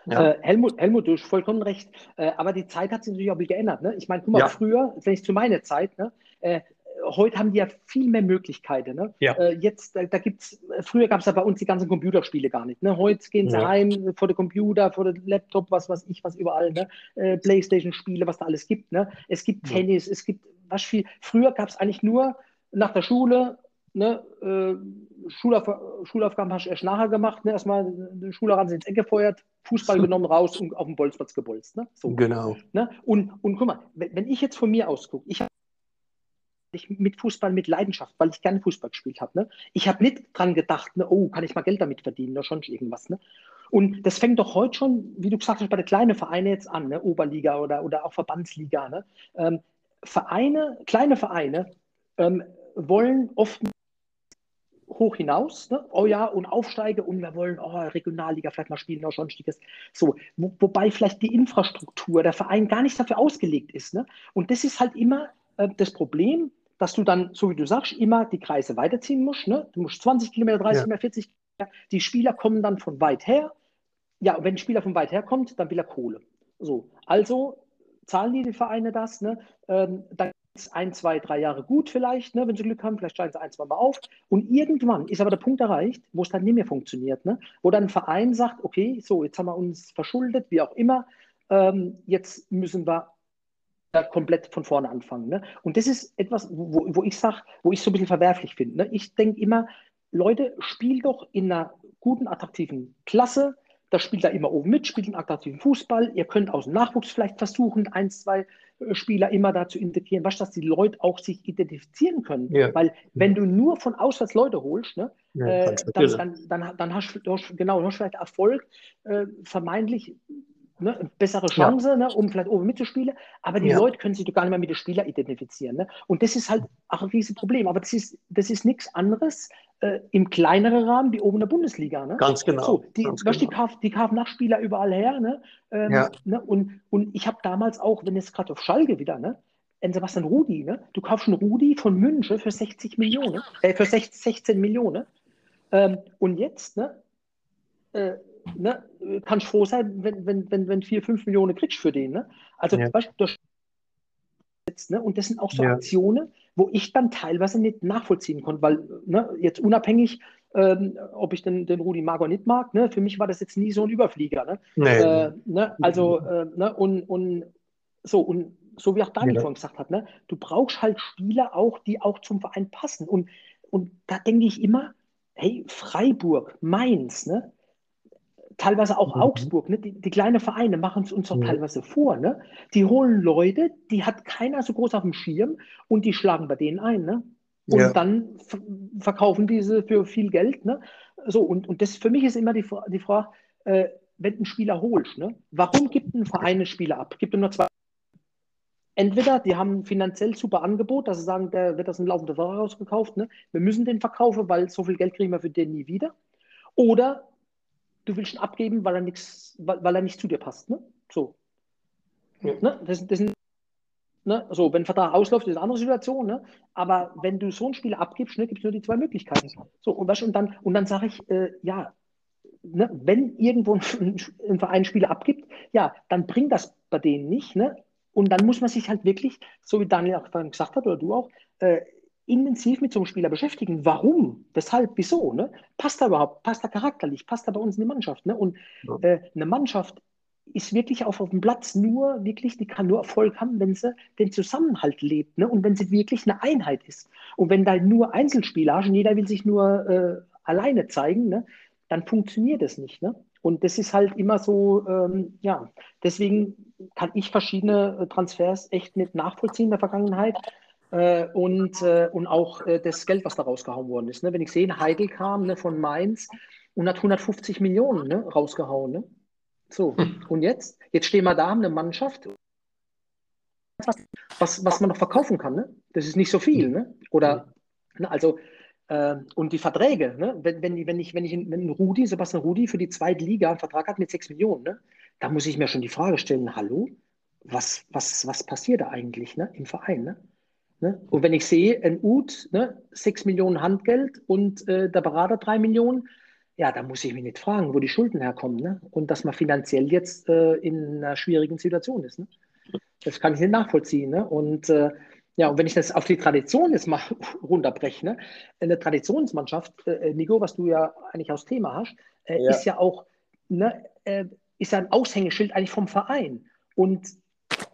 B: Ja. Äh, Helmut, Helmut, du hast vollkommen recht. Äh, aber die Zeit hat sich natürlich auch geändert. Ne? Ich meine, guck mal, ja. früher, wenn ich zu meiner Zeit, ne, äh, heute haben die ja viel mehr Möglichkeiten. Ne? Ja. Äh, jetzt, da, da gibt's, früher gab es ja bei uns die ganzen Computerspiele gar nicht. Ne? Heute gehen sie ja. heim vor der Computer, vor der Laptop, was weiß ich, was überall, ne? Äh, Playstation-Spiele, was da alles gibt. Ne? Es gibt ja. Tennis, es gibt was viel. Früher gab es eigentlich nur nach der Schule, ne, äh, Schulauf Schulaufgaben hast du erst nachher gemacht, ne? erstmal den Schulrand ins Eck gefeuert, Fußball genommen, raus und auf dem Bolzplatz gebolzt. Ne?
C: So. Genau.
B: Ne? Und, und guck mal, wenn, wenn ich jetzt von mir ausgucke, ich habe ich mit Fußball mit Leidenschaft, weil ich gerne Fußball gespielt habe. Ne? Ich habe nicht dran gedacht, ne, oh, kann ich mal Geld damit verdienen oder schon irgendwas. Ne? Und das fängt doch heute schon, wie du gesagt hast, bei den kleinen Vereinen jetzt an, ne? Oberliga oder, oder auch Verbandsliga. Ne? Ähm, Vereine, kleine Vereine ähm, wollen oft hoch hinaus, ne? oh ja, und aufsteige und wir wollen oh, Regionalliga vielleicht mal spielen oder sonstiges. So, wo, wobei vielleicht die Infrastruktur, der Verein gar nicht dafür ausgelegt ist. Ne? Und das ist halt immer äh, das Problem, dass du dann, so wie du sagst, immer die Kreise weiterziehen musst. Ne? Du musst 20 Kilometer, 30 ja. Kilometer, 40 Kilometer. Die Spieler kommen dann von weit her. Ja, und wenn ein Spieler von weit her kommt, dann will er Kohle. So, also zahlen die, die Vereine das. Ne? Ähm, dann ist ein, zwei, drei Jahre gut vielleicht, ne, wenn sie Glück haben, vielleicht steigen sie ein, zwei Mal auf. Und irgendwann ist aber der Punkt erreicht, wo es dann nicht mehr funktioniert. Ne? Wo dann ein Verein sagt, okay, so, jetzt haben wir uns verschuldet, wie auch immer, ähm, jetzt müssen wir komplett von vorne anfangen. Ne? Und das ist etwas, wo, wo ich sage, wo ich so ein bisschen verwerflich finde. Ne? Ich denke immer, Leute, spielt doch in einer guten, attraktiven Klasse. Da spielt er immer oben mit, spielt einen attraktiven Fußball. Ihr könnt aus dem Nachwuchs vielleicht versuchen, ein, zwei äh, Spieler immer da zu integrieren, was, dass die Leute auch sich identifizieren können. Ja. Weil wenn du nur von auswärts Leute holst, ne, ja, äh, dann, dann, dann, dann, hast du genau, hast vielleicht Erfolg, äh, vermeintlich ne, bessere Chance, ja. ne, um vielleicht oben mitzuspielen. Aber die ja. Leute können sich doch gar nicht mehr mit den Spielern identifizieren. Ne? Und das ist halt auch ein riesiges Problem. Aber das ist, das ist nichts anderes äh, im kleineren Rahmen wie oben in der Bundesliga. Ne?
C: Ganz genau. So,
B: die,
C: Ganz
B: genau. die, kaufen, die kaufen Nachspieler überall her. Ne? Ähm, ja. ne? Und, und ich habe damals auch, wenn jetzt gerade auf Schalke wieder, ne? Sebastian Rudi, ne? du kaufst einen Rudi von München für 60 Millionen, äh, für 16, 16 Millionen. Ähm, und jetzt, ne? Äh, ne, kannst froh sein, wenn, wenn, wenn, wenn 4, 5 Millionen kriegst für den. Ne? Also, ja. weißt du, ne? und das sind auch so ja. Aktionen, wo ich dann teilweise nicht nachvollziehen konnte, weil ne, jetzt unabhängig, ähm, ob ich den, den Rudi mag oder nicht mag, ne, für mich war das jetzt nie so ein Überflieger. Ne? Nee. Äh, ne? Also, äh, ne? und, und so, und so wie auch Daniel ja. vorhin gesagt hat, ne? du brauchst halt Spieler auch, die auch zum Verein passen. Und, und da denke ich immer, hey, Freiburg, Mainz, ne? Teilweise auch mhm. Augsburg, ne? die, die kleinen Vereine machen es uns doch mhm. teilweise vor. Ne? Die holen Leute, die hat keiner so groß auf dem Schirm und die schlagen bei denen ein. Ne? Und ja. dann verkaufen diese für viel Geld. Ne? So, und, und das für mich ist immer die, die Frage, äh, wenn einen Spieler holst, ne? warum gibt ein Verein einen Spieler ab? Gibt er nur zwei? Entweder die haben ein finanziell super Angebot, dass sie sagen, der wird das ein laufender Vertrag rausgekauft, ne? wir müssen den verkaufen, weil so viel Geld kriegen wir für den nie wieder. Oder du willst ihn abgeben, weil er, nix, weil, weil er nicht zu dir passt. Ne? So. Ja. Ne? Das, das, ne? so, wenn ein Vertrag ausläuft, ist eine andere Situation. Ne? Aber wenn du so einen Spieler abgibst, ne, gibt es nur die zwei Möglichkeiten. So, und, weißt, und dann, und dann sage ich, äh, ja, ne, wenn irgendwo ein, ein Verein Spieler abgibt, ja, dann bringt das bei denen nicht. Ne? Und dann muss man sich halt wirklich, so wie Daniel auch gesagt hat, oder du auch, äh, intensiv mit so einem Spieler beschäftigen. Warum? Weshalb? Wieso? Ne? Passt er überhaupt? Passt er charakterlich? Passt er bei uns in die Mannschaft? Ne? Und ja. äh, eine Mannschaft ist wirklich auf, auf dem Platz nur, wirklich, die kann nur Erfolg haben, wenn sie den Zusammenhalt lebt ne? und wenn sie wirklich eine Einheit ist. Und wenn da nur Einzelspieler hast und jeder will sich nur äh, alleine zeigen, ne, dann funktioniert es nicht. Ne? Und das ist halt immer so, ähm, ja, deswegen kann ich verschiedene äh, Transfers echt nicht nachvollziehen in der Vergangenheit. Äh, und, äh, und auch äh, das Geld, was da rausgehauen worden ist. Ne? Wenn ich sehe, Heidel kam ne, von Mainz und hat 150 Millionen ne, rausgehauen. Ne? So, hm. und jetzt? Jetzt stehen wir da, haben eine Mannschaft, was, was man noch verkaufen kann. Ne? Das ist nicht so viel. Ne? Oder, ne, also, äh, und die Verträge, ne? wenn, wenn, wenn ich, wenn ich wenn Rudi, Sebastian Rudi für die zweite Liga einen Vertrag hat mit 6 Millionen, ne? da muss ich mir schon die Frage stellen, hallo, was, was, was passiert da eigentlich ne? im Verein? Ne? Ne? Und wenn ich sehe, ein UT, ne, 6 Millionen Handgeld und äh, der Berater 3 Millionen, ja, da muss ich mich nicht fragen, wo die Schulden herkommen. Ne? Und dass man finanziell jetzt äh, in einer schwierigen Situation ist. Ne? Das kann ich nicht nachvollziehen. Ne? Und äh, ja, und wenn ich das auf die Tradition jetzt mal runterbreche, ne? eine Traditionsmannschaft, äh, Nico, was du ja eigentlich aus Thema hast, äh, ja. ist ja auch, ne, äh, ist ja ein Aushängeschild eigentlich vom Verein. Und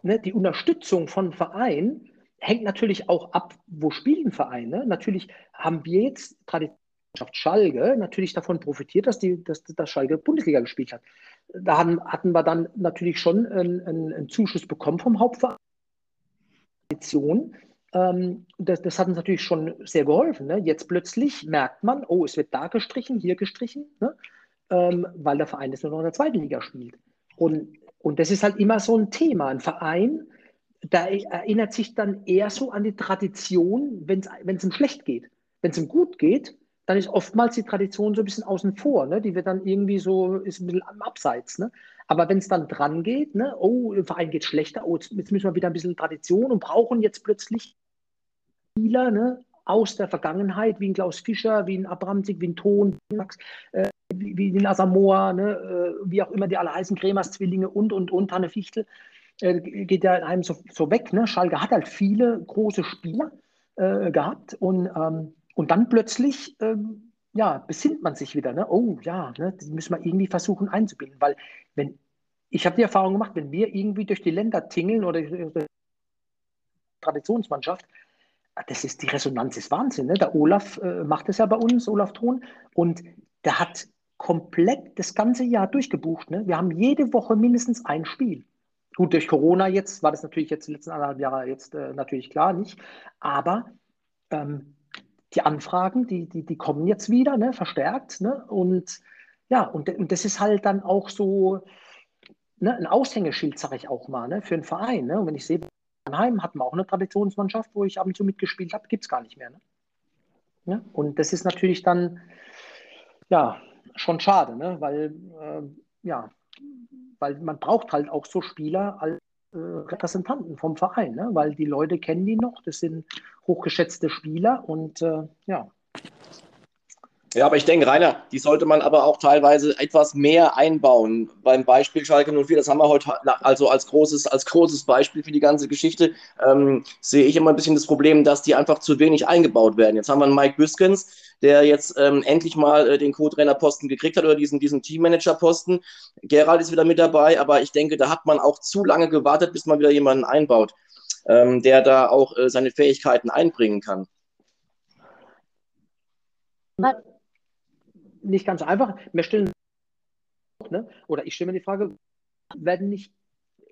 B: ne, die Unterstützung von Verein hängt natürlich auch ab, wo spielen Vereine. Natürlich haben wir jetzt Tradition. Schalke natürlich davon profitiert, dass, die, dass, dass Schalke Bundesliga gespielt hat. Da hatten, hatten wir dann natürlich schon einen, einen, Zuschuss bekommen vom Hauptverein. Ähm, das, das, hat uns natürlich schon sehr geholfen. Ne? Jetzt plötzlich merkt man, oh, es wird da gestrichen, hier gestrichen, ne? ähm, weil der Verein jetzt nur noch in der zweiten Liga spielt. Und, und das ist halt immer so ein Thema. Ein Verein da erinnert sich dann eher so an die Tradition, wenn es ihm schlecht geht. Wenn es ihm gut geht, dann ist oftmals die Tradition so ein bisschen außen vor. Ne? Die wird dann irgendwie so, ist ein bisschen am Abseits. Ne? Aber wenn es dann dran geht, ne? oh, dem Verein geht schlechter, oh, jetzt, müssen wir wieder ein bisschen Tradition und brauchen jetzt plötzlich Spieler ne? aus der Vergangenheit, wie ein Klaus Fischer, wie ein Abramsig, wie ein Ton, äh, wie, wie ein Asamoah, ne? äh, wie auch immer die alle heißen, Kremers Zwillinge und, und, und, Hanne Fichtel äh, geht ja einem so, so, weg. Ne? Schalke hat halt viele große Spieler äh, gehabt und, ähm, und dann plötzlich ähm, ja, besinnt man sich wieder. Ne? Oh ja, ne? die müssen wir irgendwie versuchen einzubinden, weil wenn ich habe die Erfahrung gemacht, wenn wir irgendwie durch die Länder tingeln oder Traditionsmannschaft, das ist die Resonanz ist Wahnsinn. Ne? Der Olaf äh, macht es ja bei uns, Olaf Thron, und der hat komplett das ganze Jahr durchgebucht. Ne? Wir haben jede Woche mindestens ein Spiel. Gut, durch Corona jetzt war das natürlich jetzt die letzten anderthalb Jahre jetzt äh, natürlich klar nicht. Aber ähm, die Anfragen, die, die, die kommen jetzt wieder, ne, verstärkt. Ne? Und ja, und, und das ist halt dann auch so ne, ein Aushängeschild, sage ich auch mal, ne, für einen Verein. Ne? Und wenn ich sehe, Mannheim hatten wir auch eine Traditionsmannschaft, wo ich ab und zu mitgespielt habe, gibt es gar nicht mehr. Ne? Ja? Und das ist natürlich dann ja schon schade, ne? weil äh, ja, weil man braucht halt auch so Spieler als äh, Repräsentanten vom Verein, ne? weil die Leute kennen die noch, das sind hochgeschätzte Spieler und äh, ja.
A: Ja, aber ich denke, Rainer, die sollte man aber auch teilweise etwas mehr einbauen. Beim Beispiel Schalke 04, das haben wir heute also als großes, als großes Beispiel für die ganze Geschichte, ähm, sehe ich immer ein bisschen das Problem, dass die einfach zu wenig eingebaut werden. Jetzt haben wir einen Mike Büskens, der jetzt ähm, endlich mal äh, den Co-Trainer-Posten gekriegt hat oder diesen, diesen Teammanager-Posten. Gerald ist wieder mit dabei, aber ich denke, da hat man auch zu lange gewartet, bis man wieder jemanden einbaut, ähm, der da auch äh, seine Fähigkeiten einbringen kann.
B: Nicht ganz einfach. Wir stellen, ne? oder ich stelle mir die Frage, werden nicht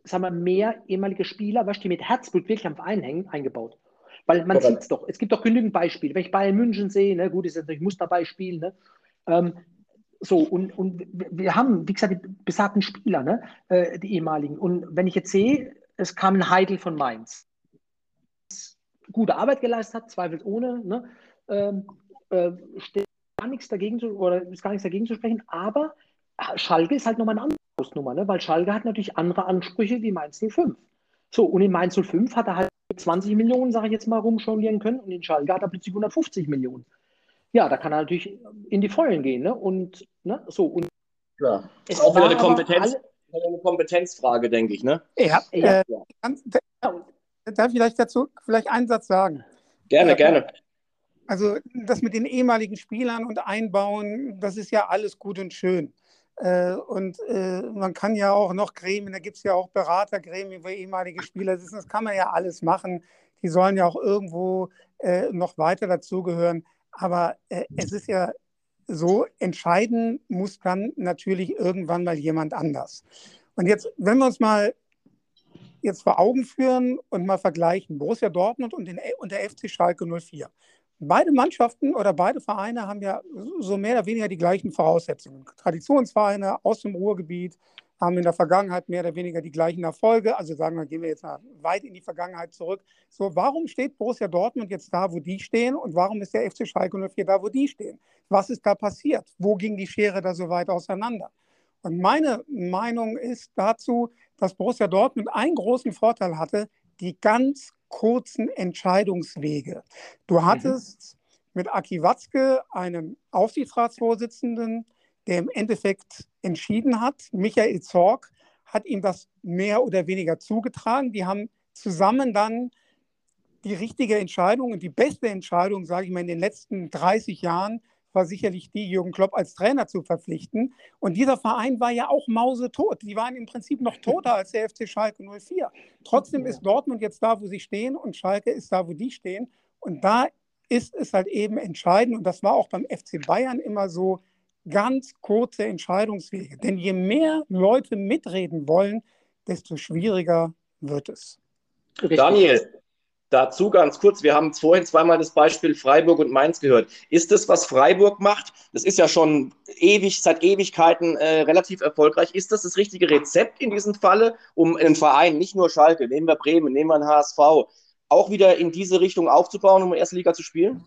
B: sagen wir, mehr ehemalige Spieler, was die mit Herzblut wirklich am Verein hängen, eingebaut? Weil man sieht es doch. Es gibt doch genügend Beispiele. Wenn ich Bayern München sehe, ne, gut, ist natürlich Musterbeispiel, ne? Ähm, so, und, und wir haben, wie gesagt, die besagten Spieler, ne, äh, die ehemaligen. Und wenn ich jetzt sehe, es kam ein Heidel von Mainz. Gute Arbeit geleistet hat, zweifelsohne, ne, ähm, äh, steht gar nichts dagegen zu, oder ist gar nichts dagegen zu sprechen, aber Schalke ist halt nochmal eine andere Hausnummer, ne, weil Schalke hat natürlich andere Ansprüche wie Mainz 05. So, und in Mainz 05 hat er halt 20 Millionen, sage ich jetzt mal, rumjonglieren können und in Schalke hat er plötzlich 150 Millionen. Ja, da kann er natürlich in die Vollen gehen. Ne? Und ne, so. Und
A: ja. ist auch wieder eine, Kompetenz, alle... eine Kompetenzfrage, denke ich. Ne?
D: Ja, ja. Äh, ja. Darf ich vielleicht dazu vielleicht einen Satz sagen?
A: Gerne, äh, gerne.
D: Also das mit den ehemaligen Spielern und Einbauen, das ist ja alles gut und schön. Äh, und äh, man kann ja auch noch Gremien, da gibt es ja auch Beratergremien, wo ehemalige Spieler sitzen, das kann man ja alles machen. Die sollen ja auch irgendwo äh, noch weiter dazugehören. Aber es ist ja so entscheiden muss dann natürlich irgendwann mal jemand anders. Und jetzt, wenn wir uns mal jetzt vor Augen führen und mal vergleichen, Borussia Dortmund und, den, und der FC Schalke 04. Beide Mannschaften oder beide Vereine haben ja so mehr oder weniger die gleichen Voraussetzungen. Traditionsvereine aus dem Ruhrgebiet haben in der Vergangenheit mehr oder weniger die gleichen Erfolge. Also sagen wir, gehen wir jetzt mal weit in die Vergangenheit zurück. So, warum steht Borussia Dortmund jetzt da, wo die stehen? Und warum ist der FC Schalke 04 da, wo die stehen? Was ist da passiert? Wo ging die Schere da so weit auseinander? Und meine Meinung ist dazu, dass Borussia Dortmund einen großen Vorteil hatte, die ganz kurzen Entscheidungswege. Du mhm. hattest mhm. mit Aki Watzke einen Aufsichtsratsvorsitzenden, der im Endeffekt entschieden hat. Michael Zorg hat ihm das mehr oder weniger zugetragen. Die haben zusammen dann die richtige Entscheidung und die beste Entscheidung, sage ich mal, in den letzten 30 Jahren war sicherlich die, Jürgen Klopp als Trainer zu verpflichten. Und dieser Verein war ja auch mausetot. Die waren im Prinzip noch toter als der FC Schalke 04. Trotzdem ist Dortmund jetzt da, wo sie stehen und Schalke ist da, wo die stehen. Und da ist es halt eben entscheidend, und das war auch beim FC Bayern immer so, ganz kurze Entscheidungswege. Denn je mehr Leute mitreden wollen, desto schwieriger wird es.
A: Daniel, Dazu ganz kurz, wir haben vorhin zweimal das Beispiel Freiburg und Mainz gehört. Ist das, was Freiburg macht, das ist ja schon ewig, seit Ewigkeiten äh, relativ erfolgreich, ist das das richtige Rezept in diesem Falle, um einen Verein, nicht nur Schalke, nehmen wir Bremen, nehmen wir einen HSV, auch wieder in diese Richtung aufzubauen, um in der Liga zu spielen?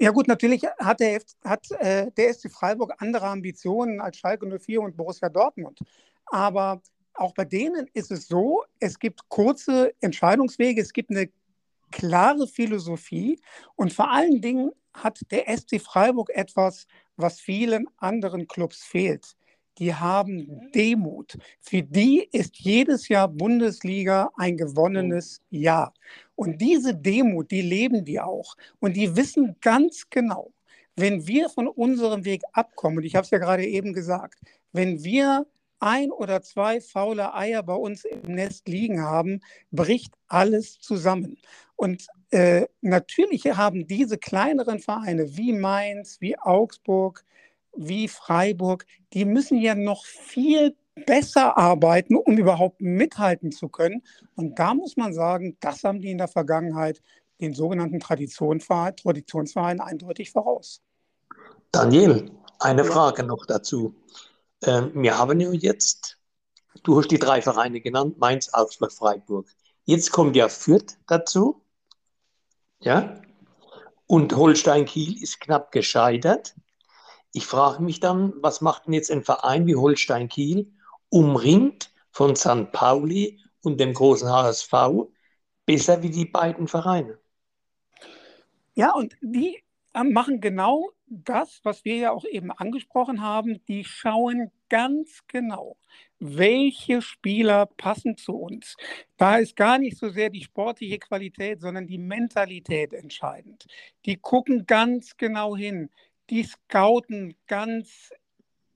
D: Ja gut, natürlich hat der, hat, äh, der SC Freiburg andere Ambitionen als Schalke 04 und Borussia Dortmund. Aber auch bei denen ist es so, es gibt kurze Entscheidungswege, es gibt eine klare Philosophie und vor allen Dingen hat der SC Freiburg etwas, was vielen anderen Clubs fehlt. Die haben Demut. Für die ist jedes Jahr Bundesliga ein gewonnenes Jahr. Und diese Demut, die leben die auch. Und die wissen ganz genau, wenn wir von unserem Weg abkommen, und ich habe es ja gerade eben gesagt, wenn wir ein oder zwei faule Eier bei uns im Nest liegen haben, bricht alles zusammen. Und äh, natürlich haben diese kleineren Vereine wie Mainz, wie Augsburg, wie Freiburg, die müssen ja noch viel besser arbeiten, um überhaupt mithalten zu können. Und da muss man sagen, das haben die in der Vergangenheit den sogenannten Traditionsverein, Traditionsverein eindeutig voraus.
C: Daniel, eine Frage noch dazu. Ähm, wir haben ja jetzt, du hast die drei Vereine genannt, Mainz, Augsburg, Freiburg. Jetzt kommt ja Fürth dazu. Ja? Und Holstein Kiel ist knapp gescheitert. Ich frage mich dann, was macht denn jetzt ein Verein wie Holstein Kiel, umringt von St. Pauli und dem großen HSV, besser wie die beiden Vereine?
D: Ja, und die machen genau das, was wir ja auch eben angesprochen haben. Die schauen ganz genau, welche Spieler passen zu uns. Da ist gar nicht so sehr die sportliche Qualität, sondern die Mentalität entscheidend. Die gucken ganz genau hin. Die scouten ganz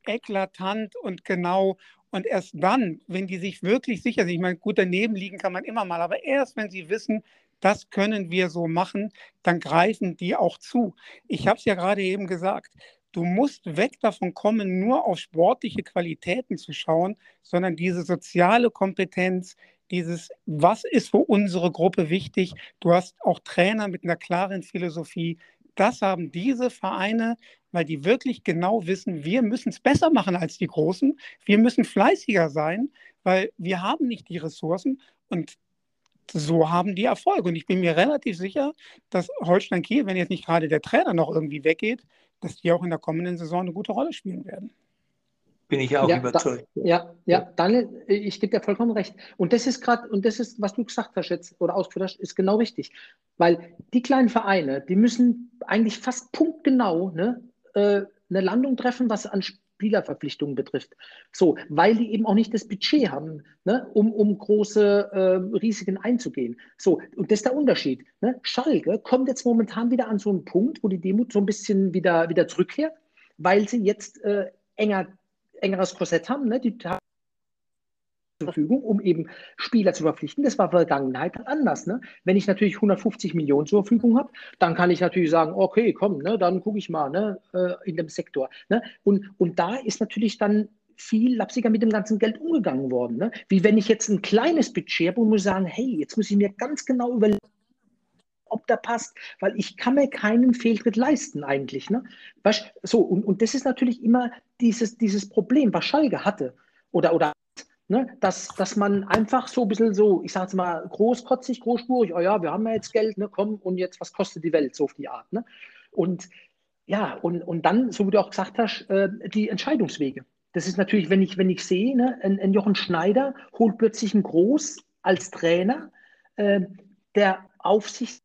D: eklatant und genau. Und erst dann, wenn die sich wirklich sicher sind, ich meine, gut daneben liegen kann man immer mal, aber erst wenn sie wissen, das können wir so machen, dann greifen die auch zu. Ich habe es ja gerade eben gesagt, du musst weg davon kommen, nur auf sportliche Qualitäten zu schauen, sondern diese soziale Kompetenz, dieses, was ist für unsere Gruppe wichtig. Du hast auch Trainer mit einer klaren Philosophie. Das haben diese Vereine, weil die wirklich genau wissen, wir müssen es besser machen als die Großen. Wir müssen fleißiger sein, weil wir haben nicht die Ressourcen. Und so haben die Erfolg. Und ich bin mir relativ sicher, dass Holstein Kiel, wenn jetzt nicht gerade der Trainer noch irgendwie weggeht, dass die auch in der kommenden Saison eine gute Rolle spielen werden.
C: Bin ich auch ja, überzeugt.
B: Da, ja, ja, Daniel, ich gebe dir vollkommen recht. Und das ist gerade, und das ist, was du gesagt hast jetzt oder ausgeführt hast, ist genau richtig. Weil die kleinen Vereine, die müssen eigentlich fast punktgenau ne, äh, eine Landung treffen, was an Spielerverpflichtungen betrifft. So, weil die eben auch nicht das Budget haben, ne, um, um große äh, Risiken einzugehen. So, und das ist der Unterschied. Ne? Schalke kommt jetzt momentan wieder an so einen Punkt, wo die Demut so ein bisschen wieder, wieder zurückkehrt, weil sie jetzt äh, enger, engeres Korsett haben. Ne? Die Verfügung, um eben Spieler zu verpflichten. Das war Vergangenheit anders. Ne? Wenn ich natürlich 150 Millionen zur Verfügung habe, dann kann ich natürlich sagen, okay, komm, ne, dann gucke ich mal ne, äh, in dem Sektor. Ne? Und, und da ist natürlich dann viel lapsiger mit dem ganzen Geld umgegangen worden. Ne? Wie wenn ich jetzt ein kleines Budget habe und muss sagen, hey, jetzt muss ich mir ganz genau überlegen, ob der passt, weil ich kann mir keinen Fehltritt leisten eigentlich. Ne? Weißt, so, und, und das ist natürlich immer dieses, dieses Problem, was Schalke hatte oder, oder Ne, dass, dass man einfach so ein bisschen so, ich sage jetzt mal, großkotzig, großspurig, oh ja, wir haben ja jetzt Geld, ne, komm, und jetzt, was kostet die Welt, so auf die Art. Ne? Und ja, und, und dann, so wie du auch gesagt hast, äh, die Entscheidungswege. Das ist natürlich, wenn ich, wenn ich sehe, ne, ein, ein Jochen Schneider holt plötzlich einen Groß als Trainer, äh, der Aufsicht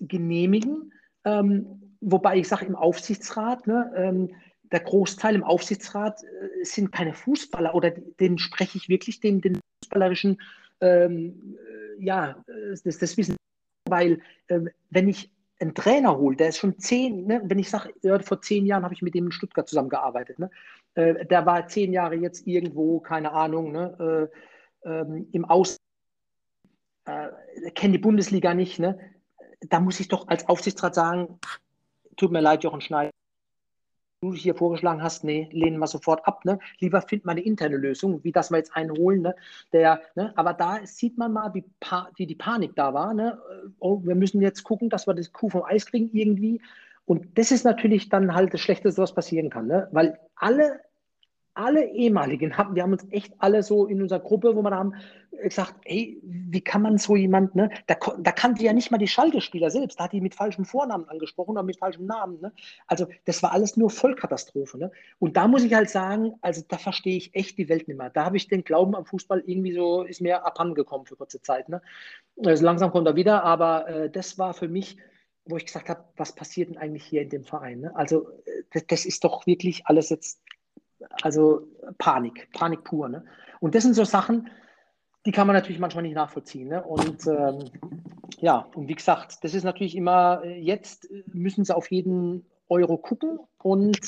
B: genehmigen, ähm, wobei ich sage im Aufsichtsrat, ne, ähm, der Großteil im Aufsichtsrat äh, sind keine Fußballer oder den spreche ich wirklich den, den fußballerischen, ähm, äh, ja, äh, das, das Wissen, weil äh, wenn ich einen Trainer hole, der ist schon zehn, ne, wenn ich sage, ja, vor zehn Jahren habe ich mit dem in Stuttgart zusammengearbeitet, ne, äh, der war zehn Jahre jetzt irgendwo, keine Ahnung, ne, äh, ähm, im Aus, kennt die Bundesliga nicht, ne, da muss ich doch als Aufsichtsrat sagen, tut mir leid, Jochen Schneider, du hier vorgeschlagen hast, nee, lehnen wir sofort ab. Ne? Lieber finden wir eine interne Lösung, wie das wir jetzt einholen. Ne? Der, ne? Aber da sieht man mal, wie, wie die Panik da war. Ne? Oh, wir müssen jetzt gucken, dass wir das Kuh vom Eis kriegen irgendwie. Und das ist natürlich dann halt das Schlechteste, was passieren kann. Ne? Weil alle alle ehemaligen haben, wir haben uns echt alle so in unserer Gruppe, wo wir haben gesagt, hey, wie kann man so jemand, ne? Da, da kannte ja nicht mal die Schalke-Spieler selbst, da hat die mit falschem Vornamen angesprochen oder mit falschem Namen, ne? Also das war alles nur Vollkatastrophe, ne? Und da muss ich halt sagen, also da verstehe ich echt die Welt nicht mehr. Da habe ich den Glauben am Fußball irgendwie so, ist mir abhandengekommen für kurze Zeit, ne? Also langsam kommt er wieder, aber äh, das war für mich, wo ich gesagt habe, was passiert denn eigentlich hier in dem Verein? Ne? Also äh, das, das ist doch wirklich alles jetzt also Panik, Panik pur. Ne? Und das sind so Sachen, die kann man natürlich manchmal nicht nachvollziehen. Ne? Und ähm, ja, und wie gesagt, das ist natürlich immer, äh, jetzt müssen sie auf jeden Euro gucken und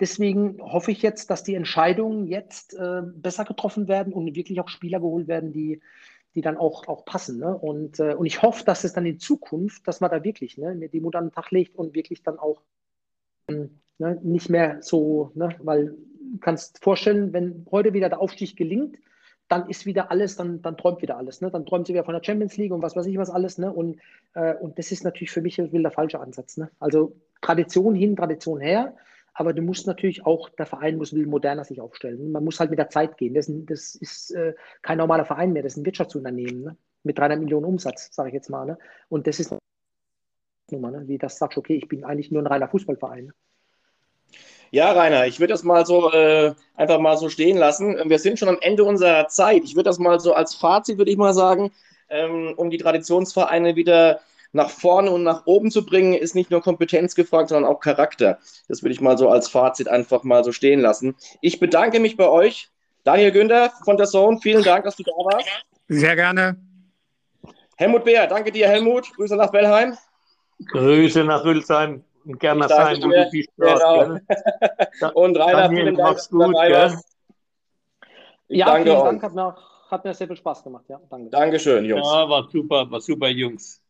B: deswegen hoffe ich jetzt, dass die Entscheidungen jetzt äh, besser getroffen werden und wirklich auch Spieler geholt werden, die, die dann auch, auch passen. Ne? Und, äh, und ich hoffe, dass es dann in Zukunft, dass man da wirklich ne, die Mut an den Tag legt und wirklich dann auch ähm, ne, nicht mehr so, ne, weil kannst vorstellen, wenn heute wieder der Aufstieg gelingt, dann ist wieder alles, dann, dann träumt wieder alles. Ne? Dann träumt sie wieder von der Champions League und was weiß ich was alles. Ne? Und, äh, und das ist natürlich für mich der falsche Ansatz. Ne? Also Tradition hin, Tradition her, aber du musst natürlich auch, der Verein muss will moderner sich aufstellen. Man muss halt mit der Zeit gehen. Das, das ist äh, kein normaler Verein mehr, das ist ein Wirtschaftsunternehmen ne? mit 300 Millionen Umsatz, sage ich jetzt mal. Ne? Und das ist Nummer, ne? wie das sagst, okay, ich bin eigentlich nur ein reiner Fußballverein.
A: Ja, Rainer, ich würde das mal so äh, einfach mal so stehen lassen. Wir sind schon am Ende unserer Zeit. Ich würde das mal so als Fazit, würde ich mal sagen, ähm, um die Traditionsvereine wieder nach vorne und nach oben zu bringen, ist nicht nur Kompetenz gefragt, sondern auch Charakter. Das würde ich mal so als Fazit einfach mal so stehen lassen. Ich bedanke mich bei euch. Daniel Günther von der Zone, vielen Dank, dass du da warst.
D: Sehr gerne.
A: Helmut Beer, danke dir, Helmut. Grüße nach Bellheim.
C: Grüße nach Hülsheim und gerne sein, wo du viel Spaß
A: genau. Und Rainer, Daniel, vielen Dank,
C: mach's gut, gell?
B: Ja, danke vielen Dank, hat mir, hat mir sehr viel Spaß gemacht. Ja,
A: danke. Dankeschön,
C: Jungs. Ja, war super, war super, Jungs.